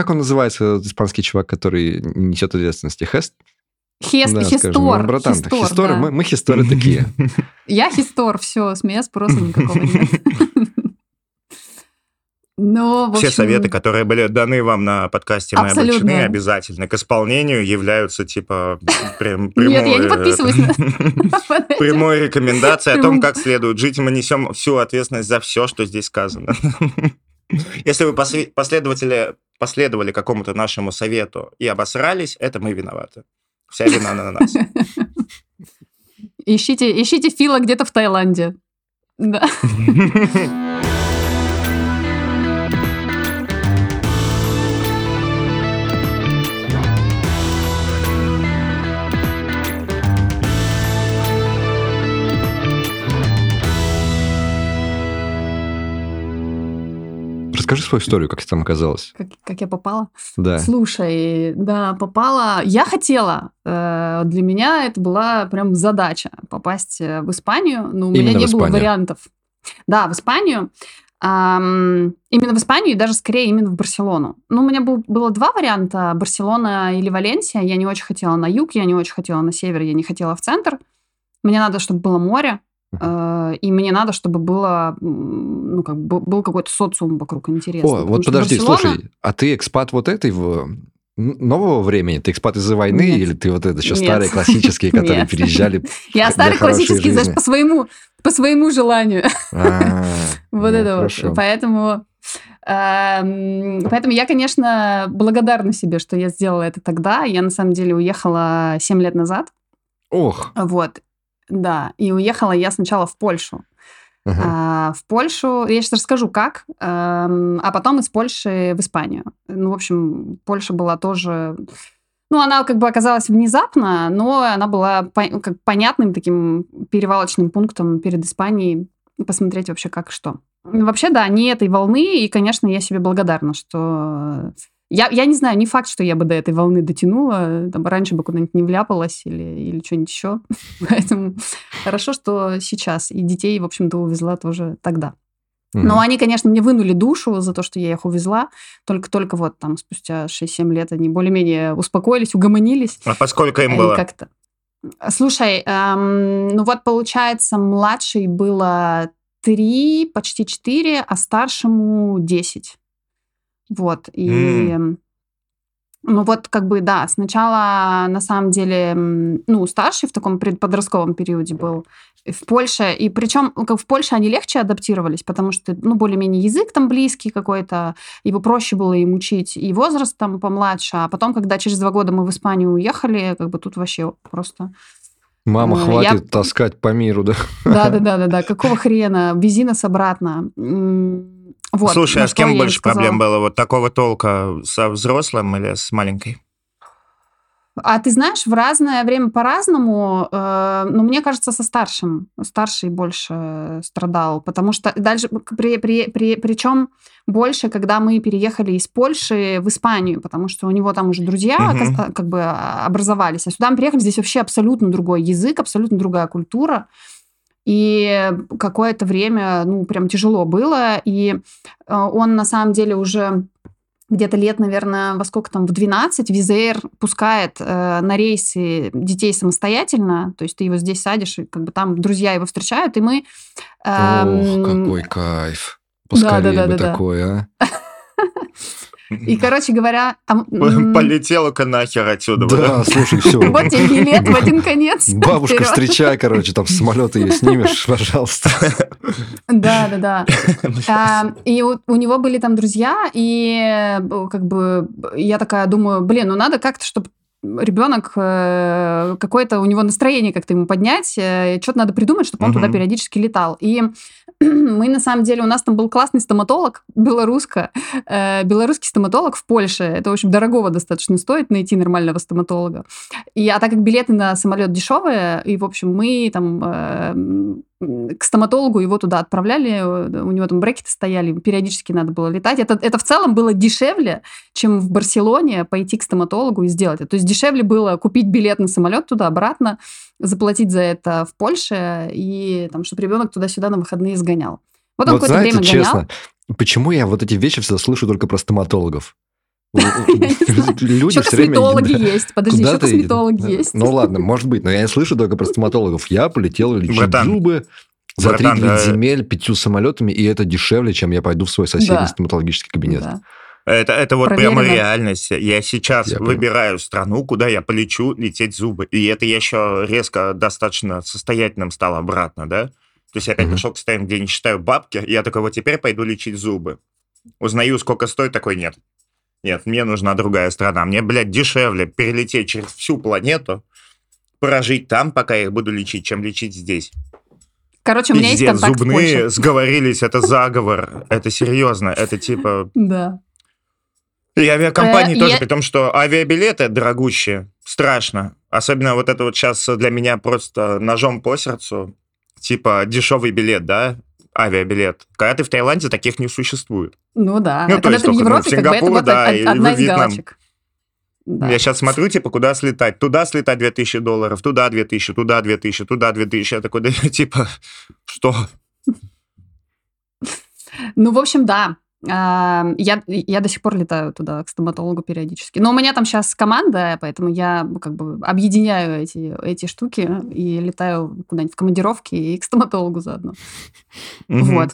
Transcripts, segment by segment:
как он называется, этот испанский чувак, который несет ответственности? Хест? Хест, Да, хистор. скажем, ну, братан, хистор, хисторы, да. мы, мы хисторы такие. Я хистор, все, с меня спроса никакого нет. Ну, в Все общем, советы, которые были даны вам на подкасте «Мы Абсолютно. обречены», обязательно к исполнению являются, типа, прям Нет, я не прямой, подписываюсь на- прямой рекомендацией о том, как следует жить, и мы несем всю ответственность за все, что здесь сказано. Если вы после- последователи последовали какому-то нашему совету и обосрались, это мы виноваты. Вся вина на нас. Ищите, ищите Фила где-то в Таиланде. Да. Расскажи свою историю, как ты там оказалась. Как, как я попала? Да. Слушай, да, попала. Я хотела. э, Для меня это была прям задача попасть э, в Испанию, но у меня Именно не было вариантов. Да, в Испанию. Ам, Именно в Испанию и даже скорее именно в Барселону. Ну, у меня был, было два варианта: Барселона или Валенсия. Я не очень хотела на юг, я не очень хотела на север, я не хотела в центр. Мне надо, чтобы было море. Э, И мне надо, чтобы было, ну, как бы был какой-то социум вокруг интересный. О, вот подожди, Барселона- слушай, а ты экспат вот этой в нового времени? Ты экспат из-за войны Нет. или ты вот это еще Нет. старые классические, которые Нет. переезжали? Я старый классический, знаешь, по своему, по своему желанию. А, Вот это вот. Поэтому, эм, поэтому я, конечно, благодарна себе, что я сделала это тогда. Я, на самом деле, уехала 7 лет назад. Ох, Вот. Да. И уехала я сначала в Польшу. ага. А, в Польшу. Я сейчас расскажу, как. эм, А потом из Польши в Испанию. Ну, в общем, Польша была тоже... Ну, она как бы оказалась внезапно, но она была по- как понятным таким перевалочным пунктом перед Испанией. Посмотреть вообще как что. Вообще, да, не этой волны, и, конечно, я себе благодарна, что... Я, я не знаю, не факт, что я бы до этой волны дотянула, там, раньше бы куда-нибудь не вляпалась или, или что-нибудь еще. Поэтому хорошо, что сейчас. И детей, в общем-то, увезла тоже тогда. Мгм. Но они, конечно, мне вынули душу за то, что я их увезла. Только-только вот там спустя 6-7 лет они более-менее успокоились, угомонились. А поскольку им было? как-то. Слушай, эм, ну вот получается, младшей было 3, почти 4, а старшему 10. Вот. И М. ну вот как бы, да, сначала на самом деле, ну, старший в таком предподростковом периоде был в Польше, и причем как в Польше они легче адаптировались, потому что, ну, более-менее язык там близкий какой-то, его проще было им учить, и возраст там помладше, а потом, когда через два года мы в Испанию уехали, как бы тут вообще просто... Мама, э, хватит таскать по миру, да? Да-да-да-да-да, какого хрена, вези нас обратно. Вот, Слушай, а с кем больше проблем было? Вот такого толка со взрослым или с маленькой? А ты знаешь, в разное время по-разному, э, но мне кажется, со старшим. Старший больше страдал, потому что дальше, при, при, при, причем больше, когда мы переехали из Польши в Испанию, потому что у него там уже друзья Мгм. ока- как бы а, образовались, а сюда мы приехали, здесь вообще абсолютно другой язык, абсолютно другая культура. И какое-то время, ну, прям тяжело было. И э, он на самом деле уже где-то лет, наверное, во сколько там, в 12 Визаир пускает э, на рейсы детей самостоятельно, то есть ты его здесь садишь, и как бы там друзья его встречают, и мы... эм, Ох, какой кайф. Поскорее бы Да-да-да-да-да. такое, а. И, короче говоря... а, Полетела-ка нахер отсюда. Да, слушай, все. Вот тебе билет в один конец. Бабушка, Вперед. встречай, короче, там с самолета ее снимешь, пожалуйста. Да, да, да. А, И у, у него были там друзья, и как бы я такая думаю, блин, ну надо как-то, чтобы ребенок э, какое-то у него настроение как-то ему поднять, э, что-то надо придумать, чтобы он туда периодически летал. И мы на самом деле у нас там был классный стоматолог, белоруска, э, белорусский стоматолог в Польше. Это в общем дорогого достаточно стоит найти нормального стоматолога. И а так как билеты на самолет дешевые, и в общем мы там э, к стоматологу его туда отправляли, э, у него там брекеты стояли, периодически надо было летать. Это, это в целом было дешевле, чем в Барселоне пойти к стоматологу и сделать это. То есть дешевле было купить билет на самолет туда-обратно, заплатить за это в Польше, и там, чтобы ребенок туда-сюда на выходные сгонял. Вот он Вот какое-то знаете, время гонял. честно, почему я вот эти вещи всегда слышу только про стоматологов? Люди Еще все время... косметологи есть. Подожди, еще косметологи есть. Ну ладно, может быть, но я слышу только про стоматологов. Я полетел лечить Братан. зубы за Братан, 3 да. земель пятью самолетами, и это дешевле, чем я пойду в свой соседний Да. стоматологический кабинет. Да. Это, это вот Проверено. прямо реальность. Я сейчас Я выбираю страну, куда я полечу лететь зубы. И это я еще резко достаточно состоятельным стал обратно, да? То есть я опять Мгм. пришел к состоянию, где не считаю бабки, и я такой, вот теперь пойду лечить зубы. Узнаю, сколько стоит, такой, нет. Нет, мне нужна другая страна. Мне, блядь, дешевле перелететь через всю планету, прожить там, пока я их буду лечить, чем лечить здесь. Короче, у меня есть Пиздец, контакт в зубные Польше. сговорились, это заговор. Это серьезно, это типа... Да. И авиакомпании Э, тоже, при том, что авиабилеты дорогущие, страшно. Особенно вот это вот сейчас для меня просто ножом по сердцу, типа дешевый билет, да, авиабилет. Когда ты в Таиланде, таких не существует. Ну да. Ну, А то когда есть ты в ну, Европе, как бы это Сингапур, вот да, и одна в из Вьетнам. галочек. Да. Я сейчас смотрю, типа, куда слетать? Туда слетать 2000 долларов, туда 2000, туда 2000, туда 2000. Я такой, да, типа, что? Ну, в общем, да. Я, я до сих пор летаю туда, к стоматологу периодически. Но у меня там сейчас команда, поэтому я ну, как бы объединяю эти, эти штуки и летаю куда-нибудь в командировки и к стоматологу заодно. Мгм. Вот.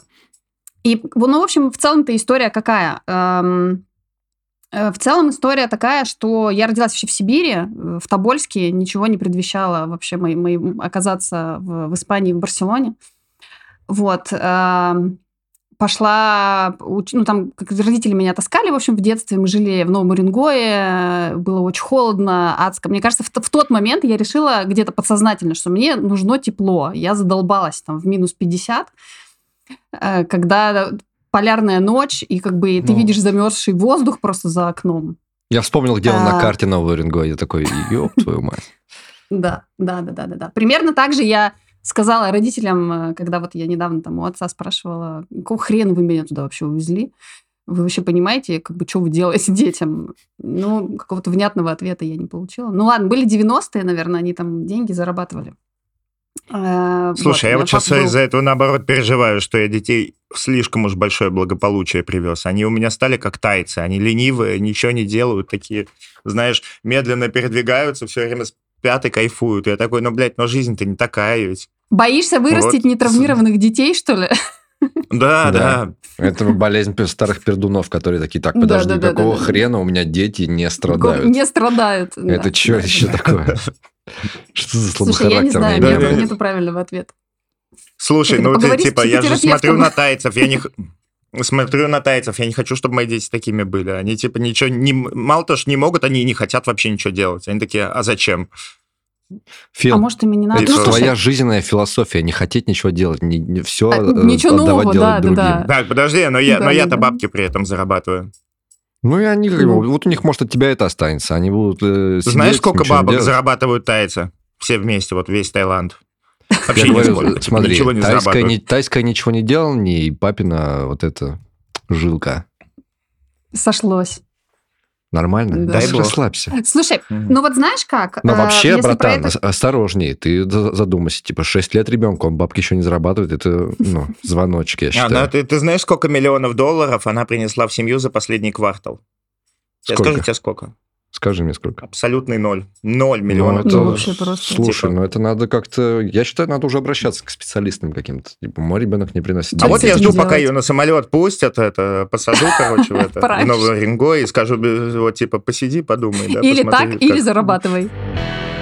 И, ну, в общем, в целом-то история какая? Э, В целом история такая, что я родилась вообще в Сибири, в Тобольске, ничего не предвещало вообще мои, мои- оказаться в, в Испании, в Барселоне. Вот. Пошла, ну, там, как родители меня таскали, в общем, в детстве. Мы жили в Новом Уренгое, было очень холодно, адско. Мне кажется, в, в тот момент я решила где-то подсознательно, что мне нужно тепло. Я задолбалась там в минус 50, э, когда полярная ночь, и как бы ты Ну. видишь замерзший воздух просто за окном. Я вспомнил, где он на А. карте Нового Уренгоя. Я такой, ёб твою мать. Да, да, да, да, да. Примерно так же я сказала родителям, э, когда вот я недавно там у отца спрашивала, какого хрена вы меня туда вообще увезли? Вы вообще понимаете, как бы, что вы делаете детям? Ну, какого-то внятного ответа я не получила. Ну ладно, были 90-е, наверное, они там деньги зарабатывали. Э, Слушай, у я вот сейчас был- из-за этого наоборот переживаю, что я детей слишком уж большое благополучие привез. Они у меня стали как тайцы, они ленивые, ничего не делают, такие, знаешь, медленно передвигаются, все время спят и кайфуют. Я такой, ну, блядь, но жизнь-то не такая ведь. Боишься вырастить Вот. нетравмированных детей, что ли? Да, Да. Это болезнь старых пердунов, которые такие, так, подожди, какого хрена у меня дети не страдают? Не страдают. Это что еще такое? Что за Слушай, я не знаю, нет, нету правильного ответа. Слушай, ну ты типа, я же смотрю на тайцев, я не... Смотрю на тайцев, я не хочу, чтобы мои дети такими были. Они типа ничего не... Мало того, что не могут, они не хотят вообще ничего делать. Они такие, а зачем? Фил, А может, им и не надо? Это Ну, твоя жизненная философия, не хотеть ничего делать, не, все А, ничего отдавать нового, делать да, да, другим. да. Так, подожди, но я, Да, но да, я-то да. бабки при этом зарабатываю. Ну и они, Ну. вот у них, может, от тебя это останется. Они будут э, Ты Знаешь, сидеть, сколько ничего не бабок делать. зарабатывают тайцы? Все вместе, вот весь Таиланд. Я Вообще говорю, нисколько. смотри, Ничего не тайская, не, тайская ничего не делание, и папина вот эта жилка. сошлось. Нормально? Да. Дай Да, бог. расслабься. Слушай, ну вот знаешь как? Но э, вообще, если братан, это- ос- осторожней, ты за- задумайся, типа, 6 лет ребенку, он бабки еще не зарабатывает, это, ну, звоночек, я считаю. Она, ты, ты знаешь, сколько миллионов долларов она принесла в семью за последний квартал? Я Сколько? скажу тебе сколько. Скажи мне, сколько. Абсолютный ноль. Ноль Ну, миллионов это- Ну, долларов. вообще просто. Слушай, Типа. ну это надо как-то... Я считаю, надо уже обращаться к специалистам каким-то. Типа, мой ребенок не приносит А вот я жду, пока ее на самолет пустят, это, посажу, короче, в, это, в. Новый Рингой и скажу, вот, типа, посиди, подумай. да, Или посмотри, так, или как- зарабатывай.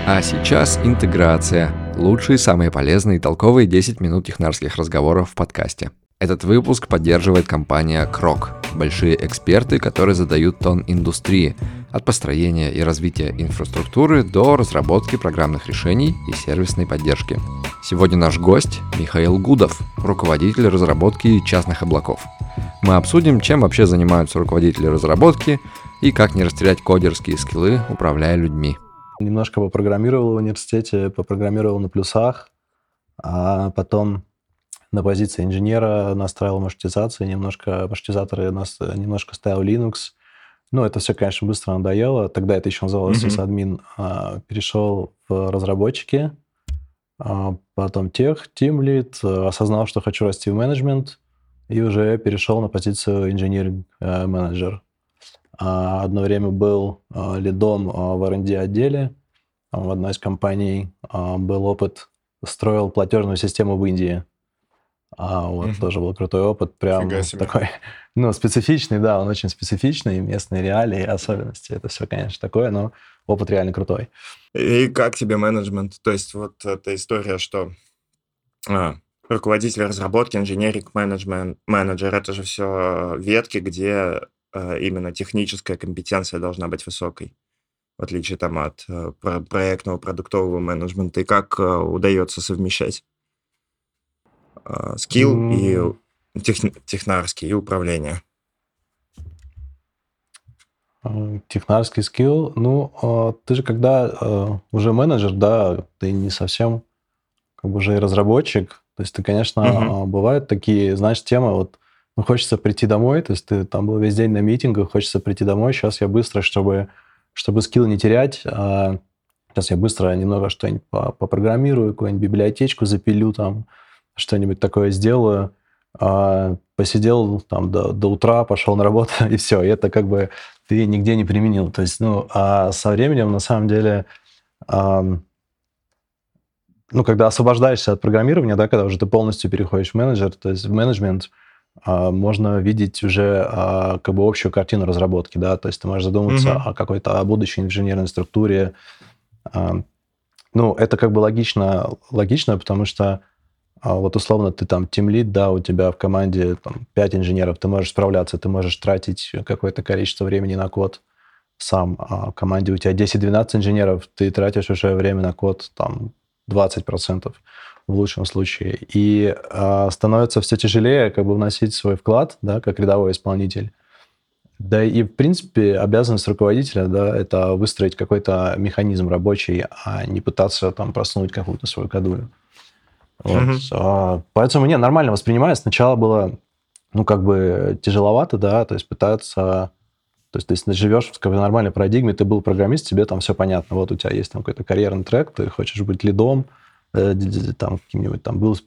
А сейчас интеграция. Лучшие, самые полезные и толковые 10 минут технарских разговоров в подкасте. Этот выпуск поддерживает компания Крок. Большие эксперты, которые задают тон индустрии. От построения и развития инфраструктуры до разработки программных решений и сервисной поддержки. Сегодня наш гость Михаил Гудов, руководитель разработки частных облаков. Мы обсудим, чем вообще занимаются руководители разработки и как не растерять кодерские скиллы, управляя людьми. Немножко попрограммировал в университете, попрограммировал на плюсах, а потом на позиции инженера настраивал маршрутизацию, немножко маршрутизаторы нас немножко ставил Linux. Ну, это все, конечно, быстро надоело. Тогда это еще называлось Мгм. sysadmin. А, Перешел в разработчики, а, потом тех, lead, а, осознал, что хочу расти в менеджмент, и уже перешел на позицию инженеринг менеджер. а, одно время был лидом в R&D отделе в одной из компаний. Был опыт, строил платежную систему в Индии. А вот угу. тоже был крутой опыт, прям такой, ну, специфичный, да, он очень специфичный, местные реалии, особенности, это все, конечно, такое, но опыт реально крутой. И как тебе менеджмент? То есть вот эта история, что а, руководитель разработки, инженерик, менеджмент, менеджер, это же все ветки, где а, именно техническая компетенция должна быть высокой, в отличие там от а, проектного, продуктового менеджмента. И как а, удается совмещать скилл mm. и тех, технарский, и управление? Технарский скилл, ну, ты же когда уже менеджер, да, ты не совсем как бы уже и разработчик, то есть ты, конечно, uh-huh. бывают такие, знаешь, темы, вот ну, хочется прийти домой, то есть ты там был весь день на митингах, хочется прийти домой, сейчас я быстро, чтобы, чтобы скилл не терять, а, сейчас я быстро немного что-нибудь попрограммирую, какую-нибудь библиотечку запилю там, что-нибудь такое сделаю, а, посидел там до, до утра, пошел на работу, и все, и это как бы ты нигде не применил. То есть, ну, а со временем, на самом деле, ну, когда освобождаешься от программирования, да, когда уже ты полностью переходишь в менеджер, то есть в менеджмент, а, можно видеть уже а, как бы общую картину разработки, да, то есть ты можешь задуматься mm-hmm. о какой-то о будущей инженерной структуре. А, ну, это как бы логично, логично, потому что вот условно ты там тимлит, да, у тебя в команде там 5 инженеров, ты можешь справляться, ты можешь тратить какое-то количество времени на код сам, а в команде у тебя 10-12 инженеров, ты тратишь уже время на код там 20% в лучшем случае. И э, становится все тяжелее как бы вносить свой вклад, да, как рядовой исполнитель. Да и, в принципе, обязанность руководителя, да, это выстроить какой-то механизм рабочий, а не пытаться там проснуть какую-то свою кадулю. Вот. А, поэтому, не, нормально воспринимаю. Сначала было, ну, как бы тяжеловато, да, то есть пытаться... То есть, если ты живешь в нормальной парадигме, ты был программист, тебе там все понятно. Вот у тебя есть там какой-то карьерный трек, ты хочешь быть лидом, Э, там каким-нибудь там был,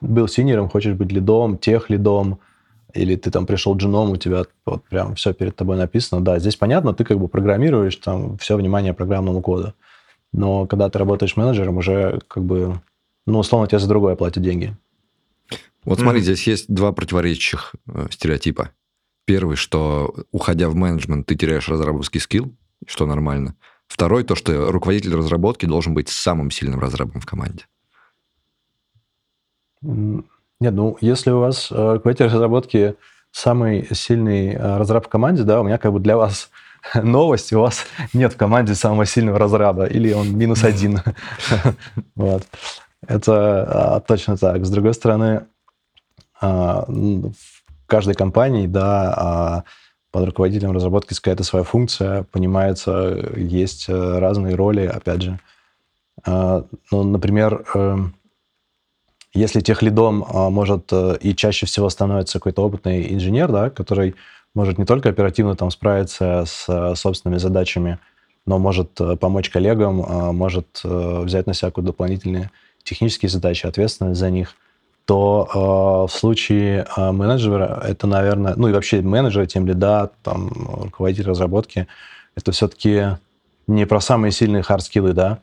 был синером, хочешь быть лидом, тех лидом, или ты там пришел джуном, у тебя вот прям все перед тобой написано. Да, здесь понятно, ты как бы программируешь там все внимание программному коду. Но когда ты работаешь менеджером, уже как бы, ну, условно, тебе за другое платят деньги. Вот смотри, mm-hmm. здесь есть два противоречащих э, стереотипа. Первый, что уходя в менеджмент, ты теряешь разработский скилл, что нормально. Второй, то, что руководитель разработки должен быть самым сильным разрабом в команде. Нет, ну, если у вас э, в этой разработке самый сильный э, разраб в команде, да, у меня как бы для вас новость, у вас нет в команде самого сильного разраба, или он минус один. Вот. Это а, точно так. С другой стороны, а, в каждой компании, да, а, под руководителем разработки какая-то своя функция, понимается, есть э, разные роли, опять же. Ну, например, эм, если тех лидом а, может э, и чаще всего становится какой-то опытный инженер, да, который может не только оперативно там справиться с э, собственными задачами, но может помочь коллегам, а, может взять на себя дополнительные технические задачи, ответственность за них, то в случае менеджера это, наверное, ну и вообще менеджера, тимлида, там, руководитель разработки, это все-таки не про самые сильные хардскиллы, да,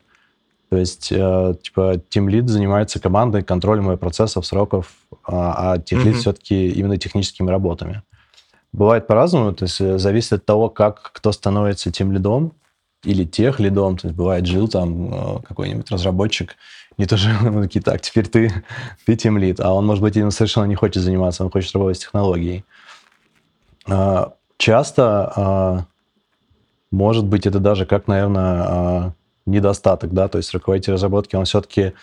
то есть, э, типа, Team Lead занимается командой, контролем процессов, сроков, а, а Tech Lead Мгм. все-таки именно техническими работами. Бывает по-разному, то есть э, зависит от того, как кто становится Team лидом или тех лидом. То есть бывает жил там э, какой-нибудь разработчик, не то же, мы такие, так, теперь ты, ты Team Lead, а он, может быть, им совершенно не хочет заниматься, он хочет работать с технологией. А, часто, а, может быть, это даже как, наверное, недостаток, да, то есть руководитель разработки, он все-таки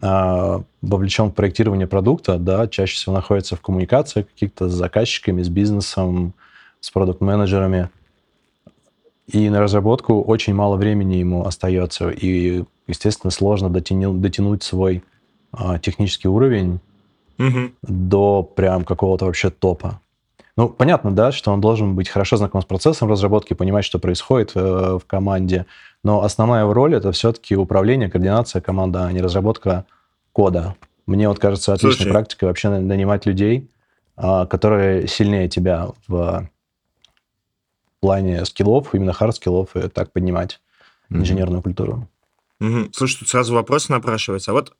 а, вовлечен в проектирование продукта, да, чаще всего находится в коммуникации каких-то с заказчиками, с бизнесом, с продукт-менеджерами. И на разработку очень мало времени ему остается, и, естественно, сложно дотянуть, дотянуть свой а, технический уровень угу. до прям какого-то вообще топа. Ну, понятно, да, что он должен быть хорошо знаком с процессом разработки, понимать, что происходит э, в команде, но основная роль это все-таки управление, координация команды, а не разработка кода. Мне вот кажется отличной Слушай. практикой вообще нанимать людей, а, которые сильнее тебя в плане скиллов, именно хард-скиллов, и так поднимать Мгм. инженерную культуру. Мгм. Слушай, тут сразу вопрос напрашивается. А вот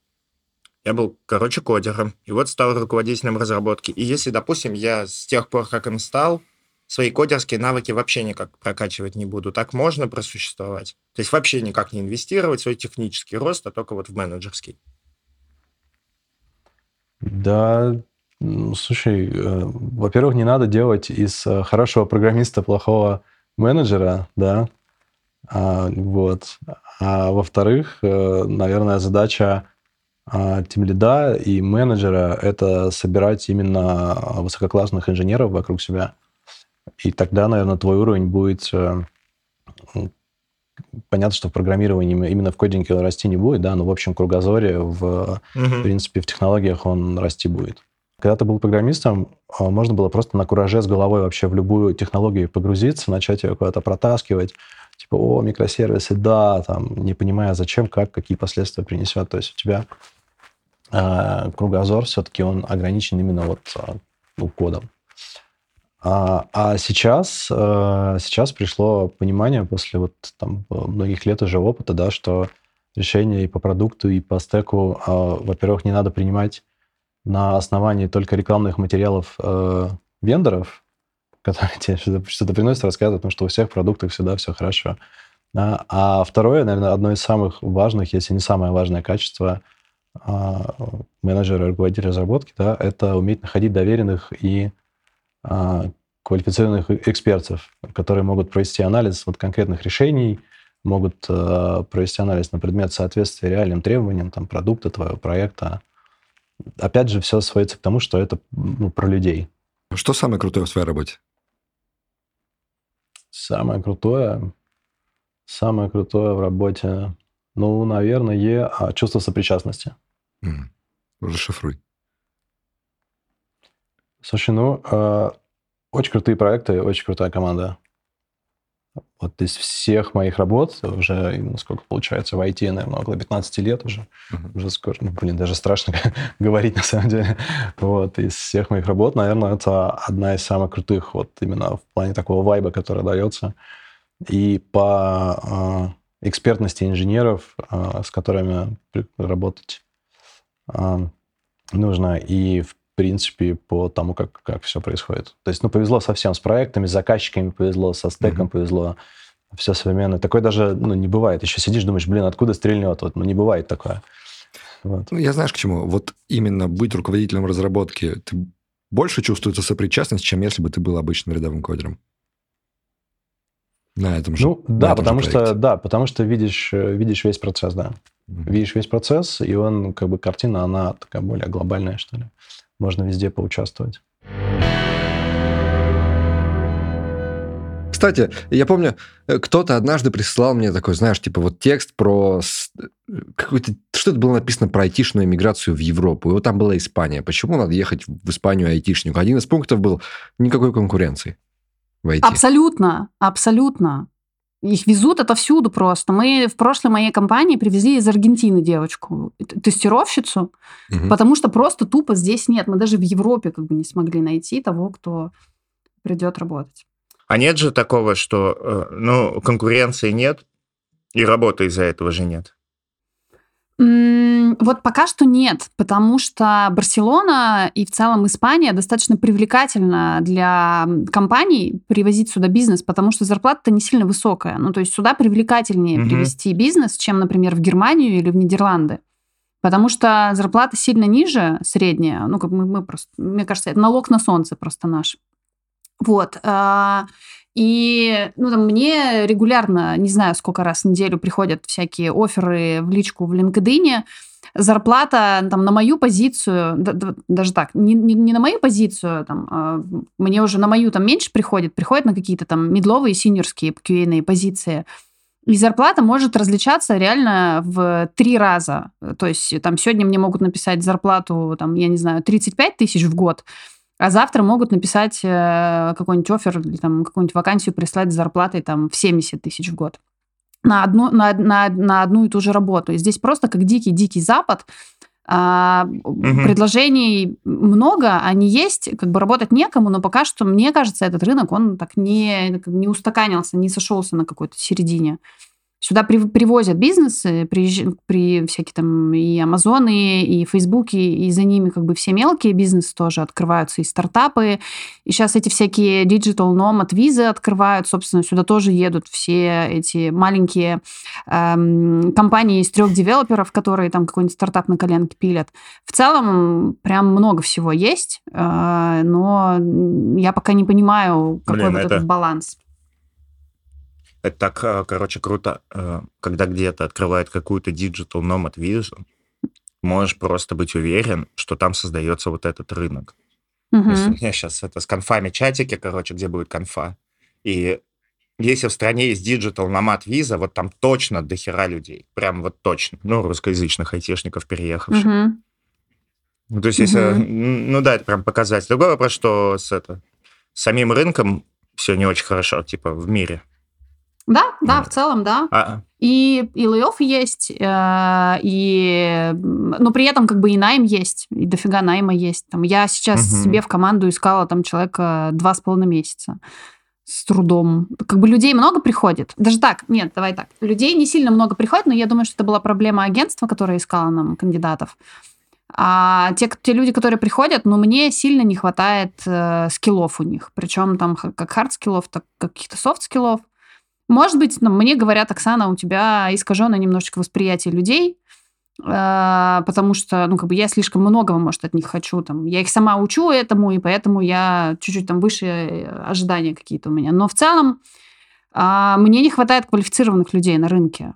я был, короче, кодером, и вот стал руководителем разработки. И если, допустим, я с тех пор, как им стал, свои кодерские навыки вообще никак прокачивать не буду, так можно просуществовать? То есть вообще никак не инвестировать свой технический рост, а только вот в менеджерский. Да, слушай, э, во-первых, не надо делать из э, хорошего программиста плохого менеджера, да, А, вот. А во-вторых, э, наверное, задача а, тимлида и менеджера — это собирать именно высококлассных инженеров вокруг себя. И тогда, наверное, твой уровень будет... э, Понятно, что в программировании именно в кодинге он расти не будет, да, но в общем кругозоре в в Мгм. принципе, в технологиях он расти будет. Когда ты был программистом, а, можно было просто на кураже с головой вообще в любую технологию погрузиться, начать ее куда-то протаскивать. Типа, о, микросервисы, да, там, не понимая, зачем, как, какие последствия принесет. То есть у тебя а, кругозор все-таки он ограничен именно вот а, ну, кодом. А, а сейчас, э, сейчас пришло понимание после вот там многих лет уже опыта, да, что решения и по продукту, и по стеку, а, во-первых, не надо принимать на основании только рекламных материалов э, вендоров, которые тебе что-то, что-то приносят, рассказывают, потому что у всех продуктов всегда все хорошо. Да. А второе, наверное, одно из самых важных, если не самое важное качество а, менеджера, руководителя разработки, да, это уметь находить доверенных и а, квалифицированных экспертов, которые могут провести анализ вот конкретных решений, могут э, провести анализ на предмет соответствия реальным требованиям там, продукта, твоего проекта. Опять же, все сводится к тому, что это ну, про людей. Что самое крутое в твоей работе? Самое крутое, самое крутое в работе, ну, наверное, а, чувство сопричастности. М, Расшифруй. Слушай, ну, э, очень крутые проекты, очень крутая команда. Вот из всех моих работ, уже, ну, сколько получается, в IT, наверное, около 15 лет уже, Мгм. уже скоро, ну, блин, даже страшно говорить на самом деле. Вот, из всех моих работ, наверное, это одна из самых крутых, вот именно в плане такого вайба, который дается. И по э, экспертности инженеров, э, с которыми работать э, нужно, и в принципе по тому, как, как все происходит. То есть, ну, повезло совсем с проектами, с заказчиками повезло, со стеком Мгм. повезло, все современное. Такое даже, ну, не бывает. Еще сидишь, думаешь, блин, откуда стрельнет? Вот, ну, не бывает такое. Вот. Ну, я знаешь к чему? Вот именно быть руководителем разработки, ты больше чувствуется сопричастность, чем если бы ты был обычным рядовым кодером. На этом же. Ну, да, этом же потому что, проекте. да, потому что видишь, э, видишь весь процесс, да. Мгм. Видишь весь процесс, и он, как бы, картина, она такая более глобальная, что ли. Можно везде поучаствовать. Кстати, я помню, кто-то однажды прислал мне такой, знаешь, типа вот текст про какой-то... Что-то было написано про айтишную миграцию в Европу. И вот там была Испания. Почему надо ехать в Испанию айтишнику? Один из пунктов был никакой конкуренции в IT. Абсолютно, абсолютно. Их везут отовсюду просто. Мы в прошлой моей компании привезли из Аргентины девочку, тестировщицу, Мгм. потому что просто тупо здесь нет. Мы даже в Европе как бы не смогли найти того, кто придет работать. А нет же такого, что, э, ну, конкуренции нет, и работы из-за этого же нет. М, Вот пока что нет, потому что Барселона и в целом Испания достаточно привлекательна для компаний привозить сюда бизнес, потому что зарплата-то не сильно высокая. Ну, то есть сюда привлекательнее Мгм. привезти бизнес, чем, например, в Германию или в Нидерланды. Потому что зарплата сильно ниже средняя. Ну, как мы, мы просто, мне кажется, это налог на солнце просто наш. Вот. а, И ну, там, мне регулярно, не знаю, сколько раз в неделю приходят всякие оферы в личку в LinkedIn. Зарплата там, на мою позицию, да- да- даже так, не, не, не на мою позицию, там, а, мне уже на мою там меньше приходит, приходит на какие-то там медловые, синьорские QA позиции. И зарплата может различаться реально в три раза. То есть там сегодня мне могут написать зарплату, там, я не знаю, 35 тысяч в год, а завтра могут написать э, какой-нибудь офер или там какую-нибудь вакансию прислать с зарплатой там в 70 тысяч в год на одну, на, на, на одну и ту же работу. И здесь просто как дикий-дикий запад. А, Мгм. Предложений много, они есть, как бы работать некому, но пока что, мне кажется, этот рынок, он так не, не устаканился, не сошелся на какой-то середине. Сюда при- привозят бизнесы, приезж- при всякие там и Амазоны, и Фейсбуки, и за ними как бы все мелкие бизнесы тоже открываются, и стартапы. И сейчас эти всякие digital nomad визы открывают, собственно, сюда тоже едут все эти маленькие эм, компании из трех девелоперов, которые там какой-нибудь стартап на коленке пилят. В целом прям много всего есть, э, но я пока не понимаю, какой Блин, вот это- этот баланс. Это так, э, короче, круто, э, когда где-то открывают какую-то digital nomad визу, можешь просто быть уверен, что там создается вот этот рынок. То есть у меня сейчас это с конфами чатики, короче, где будет конфа. И если в стране есть digital nomad виза, вот там точно дохера людей. Прям вот точно. Ну, русскоязычных айтишников, переехавших. Ну, То есть, если... М, Ну да, это прям показатель. Другой вопрос, что с, это, с самим рынком все не очень хорошо, типа, в мире. Да, да, Вот. в целом, да. А, И, и лей есть, э, и, но при этом как бы и найм есть, и дофига найма есть. Там, я сейчас Мгм. себе в команду искала там человека два с половиной месяца с трудом. Как бы людей много приходит. Даже так, нет, давай так. Людей не сильно много приходит, но я думаю, что это была проблема агентства, которое искало нам кандидатов. А те, те люди, которые приходят, ну, мне сильно не хватает э, скиллов у них. Причем там как хард-скиллов, так как каких-то софт-скиллов. Может быть, ну, мне говорят, Оксана, у тебя искаженное немножечко восприятие людей, э, потому что, ну, как бы я слишком многого, может, от них хочу. Там, я их сама учу этому, и поэтому я чуть-чуть там выше ожидания какие-то у меня. Но в целом а, мне не хватает квалифицированных людей на рынке.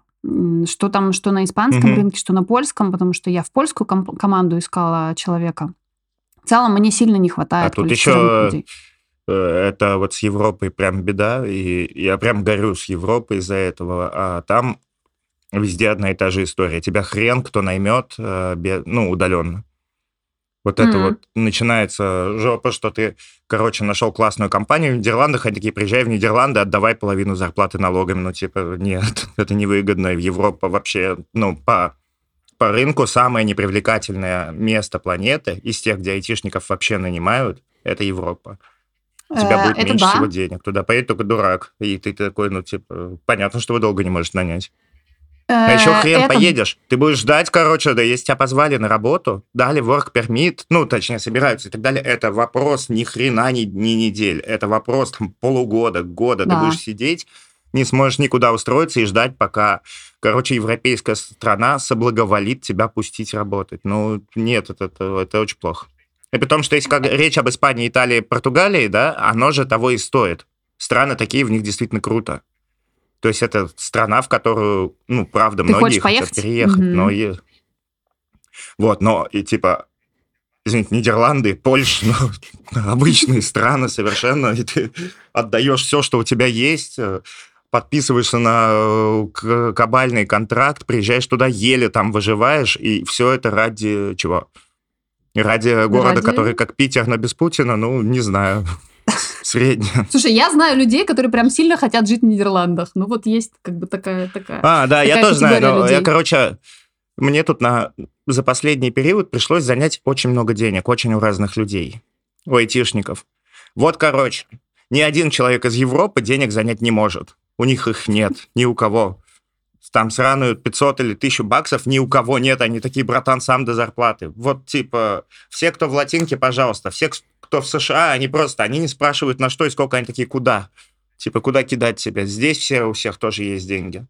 Что там, что на испанском Мгм. рынке, что на польском, потому что я в польскую ком- команду искала человека. В целом мне сильно не хватает А тут еще людей. Э, это вот с Европой прям беда, и я прям горю с Европой из-за этого, а там везде одна и та же история. Тебя хрен кто наймет, э, ну, удаленно. Вот это Мгм. вот начинается жопа, что ты, короче, нашел классную компанию в Нидерландах, они такие, приезжай в Нидерланды, отдавай половину зарплаты налогами. Ну, типа, нет, это невыгодно. Европа вообще, ну, по, по рынку самое непривлекательное место планеты из тех, где айтишников вообще нанимают, это Европа. У тебя Э, будет это меньше да. всего денег. Туда поедет только дурак. И ты такой, ну, типа, понятно, что вы долго не можете нанять. А еще Э, хрен это- поедешь. Ты будешь ждать, короче, да, если тебя позвали на работу, дали work permit, ну, точнее, собираются и так далее. Это вопрос ни хрена, ни, ни недель. Это вопрос там, полугода, года. Да. Ты будешь сидеть, не сможешь никуда устроиться и ждать, пока, короче, европейская страна соблаговолит тебя пустить работать. Ну, нет, это, это, это очень плохо. И при том, что если как речь об Испании, Италии, Португалии, да, оно же того и стоит. Страны такие, в них действительно круто. То есть это страна, в которую, ну, правда, Ты многие хочешь хотят поехать? переехать, Мгм. но и... Вот, но и типа, извините, Нидерланды, Польша, ну, обычные страны совершенно, и ты отдаешь все, что у тебя есть, э, подписываешься на э, к- кабальный контракт, приезжаешь туда, еле там выживаешь, и все это ради чего? Ради города, Ради- который как Питер, но без Путина, ну, не знаю, средний. Слушай, я знаю людей, которые прям сильно хотят жить в Нидерландах. Ну вот есть как бы такая... такая. А, да, я Такая тоже знаю, но я, короче, мне тут на за последний период пришлось занять очень много денег, очень у разных людей, у айтишников. Вот, короче, ни один человек из Европы денег занять не может. У них их нет, ни у кого. Там сраную 500 или 1000 баксов ни у кого нет, они такие, братан, сам до зарплаты. Вот, типа, все, кто в латинке, пожалуйста, все, кто в США, они просто, они не спрашивают, на что и сколько, они такие, куда? Типа, куда кидать себя? Здесь все, у всех тоже есть деньги.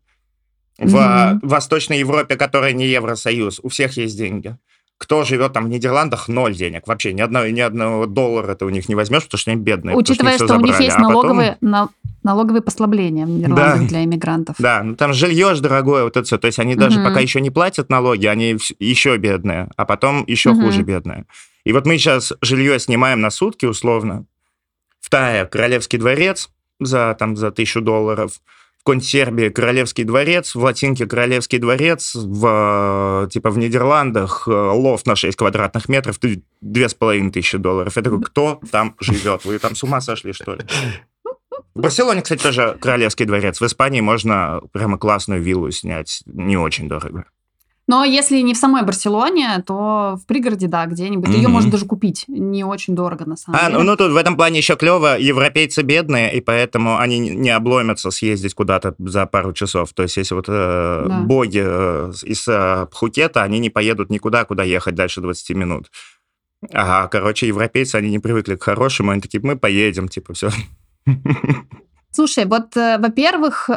В Мгм. Восточной Европе, которая не Евросоюз, у всех есть деньги. Кто живет там в Нидерландах, ноль денег. Вообще ни одного, ни одного доллара ты у них не возьмешь, потому что они бедные. Учитывая, всё что у них есть А потом- налоговые, на- налоговые послабления в Нидерландах Да. для иммигрантов. Да, ну там жилье ж дорогое, вот это все. То есть они даже Мгм. пока еще не платят налоги, они еще бедные, а потом еще Мгм. хуже бедные. И вот мы сейчас жилье снимаем на сутки условно. В Тае Королевский дворец за, там, за тысячу долларов. В какой-нибудь Сербии Королевский дворец, в Латинке Королевский дворец, в, типа в Нидерландах э, лофт на 6 квадратных метров, две с половиной тысячи долларов. Я такой, кто там живет? Вы там с ума сошли, что ли? В Барселоне, кстати, тоже Королевский дворец. В Испании можно прямо классную виллу снять не очень дорого. Но если не в самой Барселоне, то в пригороде, да, где-нибудь. Ее Мгм. можно даже купить. Не очень дорого, на самом А, деле. ну, ну, тут в этом плане еще клево. Европейцы бедные, и поэтому они не- не обломятся съездить куда-то за пару часов. То есть, если вот э, Да. боги э, из э, Пхукета, они не поедут никуда, куда ехать дальше 20 минут. А, короче, европейцы, они не привыкли к хорошему, они такие, мы поедем, типа, все. Слушай, вот, э, во-первых, э,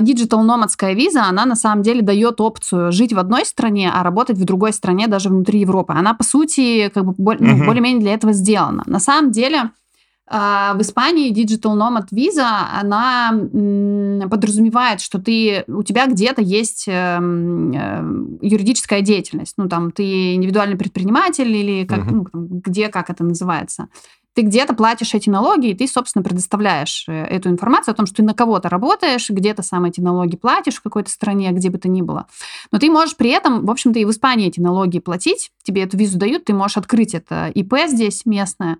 Digital Nomadская виза, она на самом деле дает опцию жить в одной стране, а работать в другой стране, даже внутри Европы. Она, по сути, как бы боль- ну, Мгм. более-менее для этого сделана. На самом деле, э, в Испании Digital Nomad виза, она подразумевает, что ты, у тебя где-то есть эм, э, юридическая деятельность. Ну, там, ты индивидуальный предприниматель или как, Мгм. ну, там, где, как это называется ты где-то платишь эти налоги, и ты, собственно, предоставляешь э, эту информацию о том, что ты на кого-то работаешь, где-то сам эти налоги платишь в какой-то стране, где бы то ни было. Но ты можешь при этом, в общем-то, и в Испании эти налоги платить, тебе эту визу дают, ты можешь открыть это ИП здесь местное,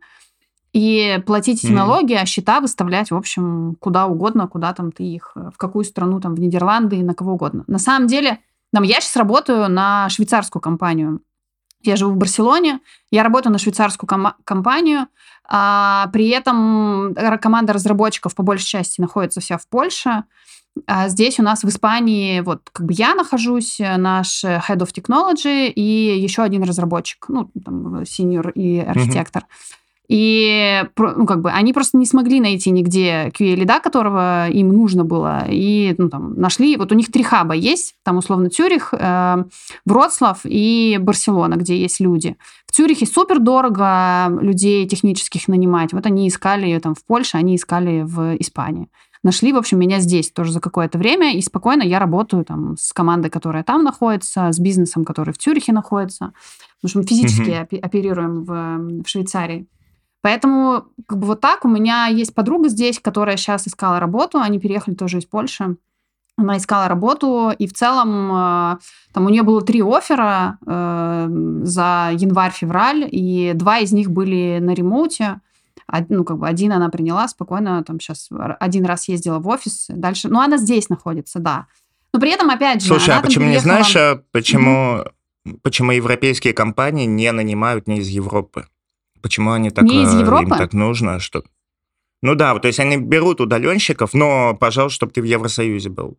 и платить эти Мгм. налоги, а счета выставлять, в общем, куда угодно, куда там ты их, э, в какую страну, там, в Нидерланды, на кого угодно. На самом деле, там, я сейчас работаю на швейцарскую компанию. Я живу в Барселоне, я работаю на швейцарскую кома- компанию, а, при этом ра- команда разработчиков по большей части находится вся в Польше. А здесь у нас в Испании вот как бы я нахожусь, э, наш э, Head of Technology и еще один разработчик, ну, там, э, senior и архитектор. И ну, как бы они просто не смогли найти нигде QA-лида, которого им нужно было. И ну, там, нашли, вот у них три хаба есть, там условно Цюрих, э, Вроцлав и Барселона, где есть люди. В Цюрихе супер дорого людей технических нанимать. Вот они искали там в Польше, они искали в Испании. Нашли, в общем, меня здесь тоже за какое-то время, и спокойно я работаю там с командой, которая там находится, с бизнесом, который в Цюрихе находится. Потому что мы физически опе- оперируем в, в Швейцарии. Поэтому как бы вот так. У меня есть подруга здесь, которая сейчас искала работу. Они переехали тоже из Польши. Она искала работу, и в целом э, там у нее было три оффера э, за январь-февраль, и два из них были на ремоуте. Од- ну, как бы один она приняла спокойно, там сейчас один раз ездила в офис, дальше... Ну, она здесь находится, да. Но при этом, опять же, Слушай, а почему не приехала- знаешь, а почему, почему европейские компании не нанимают не из Европы? Почему они так, Не из э, Европы? им так нужно, что... Ну да, то есть они берут удаленщиков, но, пожалуйста, чтобы ты в Евросоюзе был.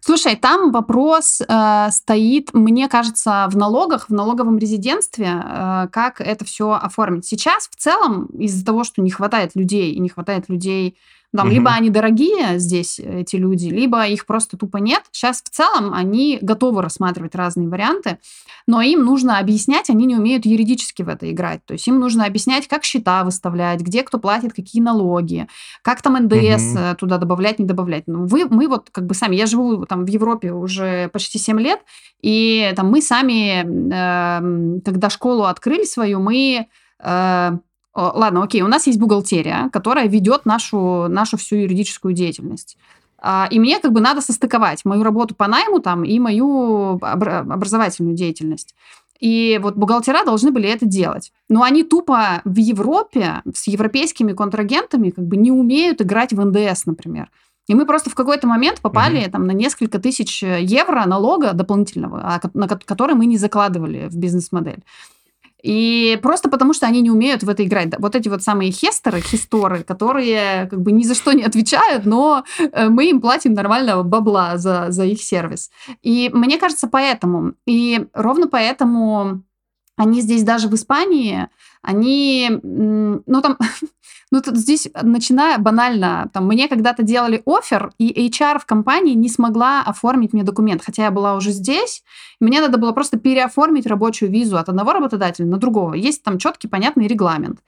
Слушай, там вопрос э, стоит, мне кажется, в налогах, в налоговом резидентстве, э, как это все оформить. Сейчас в целом из-за того, что не хватает людей, и не хватает людей, там, Мгм. либо они дорогие здесь, эти люди, либо их просто тупо нет. Сейчас в целом они готовы рассматривать разные варианты, но им нужно объяснять, они не умеют юридически в это играть. То есть им нужно объяснять, как счета выставлять, где кто платит какие налоги, как там НДС Мгм. э, туда добавлять, не добавлять. Ну, вы, мы вот как бы сами, я живу там в Европе уже почти 7 лет, и там мы сами, эм, когда школу открыли свою, мы... э, ладно, окей, у нас есть бухгалтерия, которая ведет нашу, нашу всю юридическую деятельность. А, И мне как бы надо состыковать мою работу по найму там и мою обра- образовательную деятельность. И вот бухгалтера должны были это делать. Но они тупо в Европе с европейскими контрагентами как бы не умеют играть в НДС, например. И мы просто в какой-то момент попали там на несколько тысяч евро налога дополнительного, а, на ко- который мы не закладывали в бизнес-модель. И просто потому, что они не умеют в это играть. Вот эти вот самые хестеры, хисторы, которые как бы ни за что не отвечают, но э, мы им платим нормального бабла за, за их сервис. И мне кажется, поэтому. И ровно поэтому они здесь даже в Испании, они, ну там, ну тут здесь начиная банально, там мне когда-то делали офер, и HR в компании не смогла оформить мне документ, хотя я была уже здесь, мне надо было просто переоформить рабочую визу от одного работодателя на другого. Есть там четкий, понятный регламент.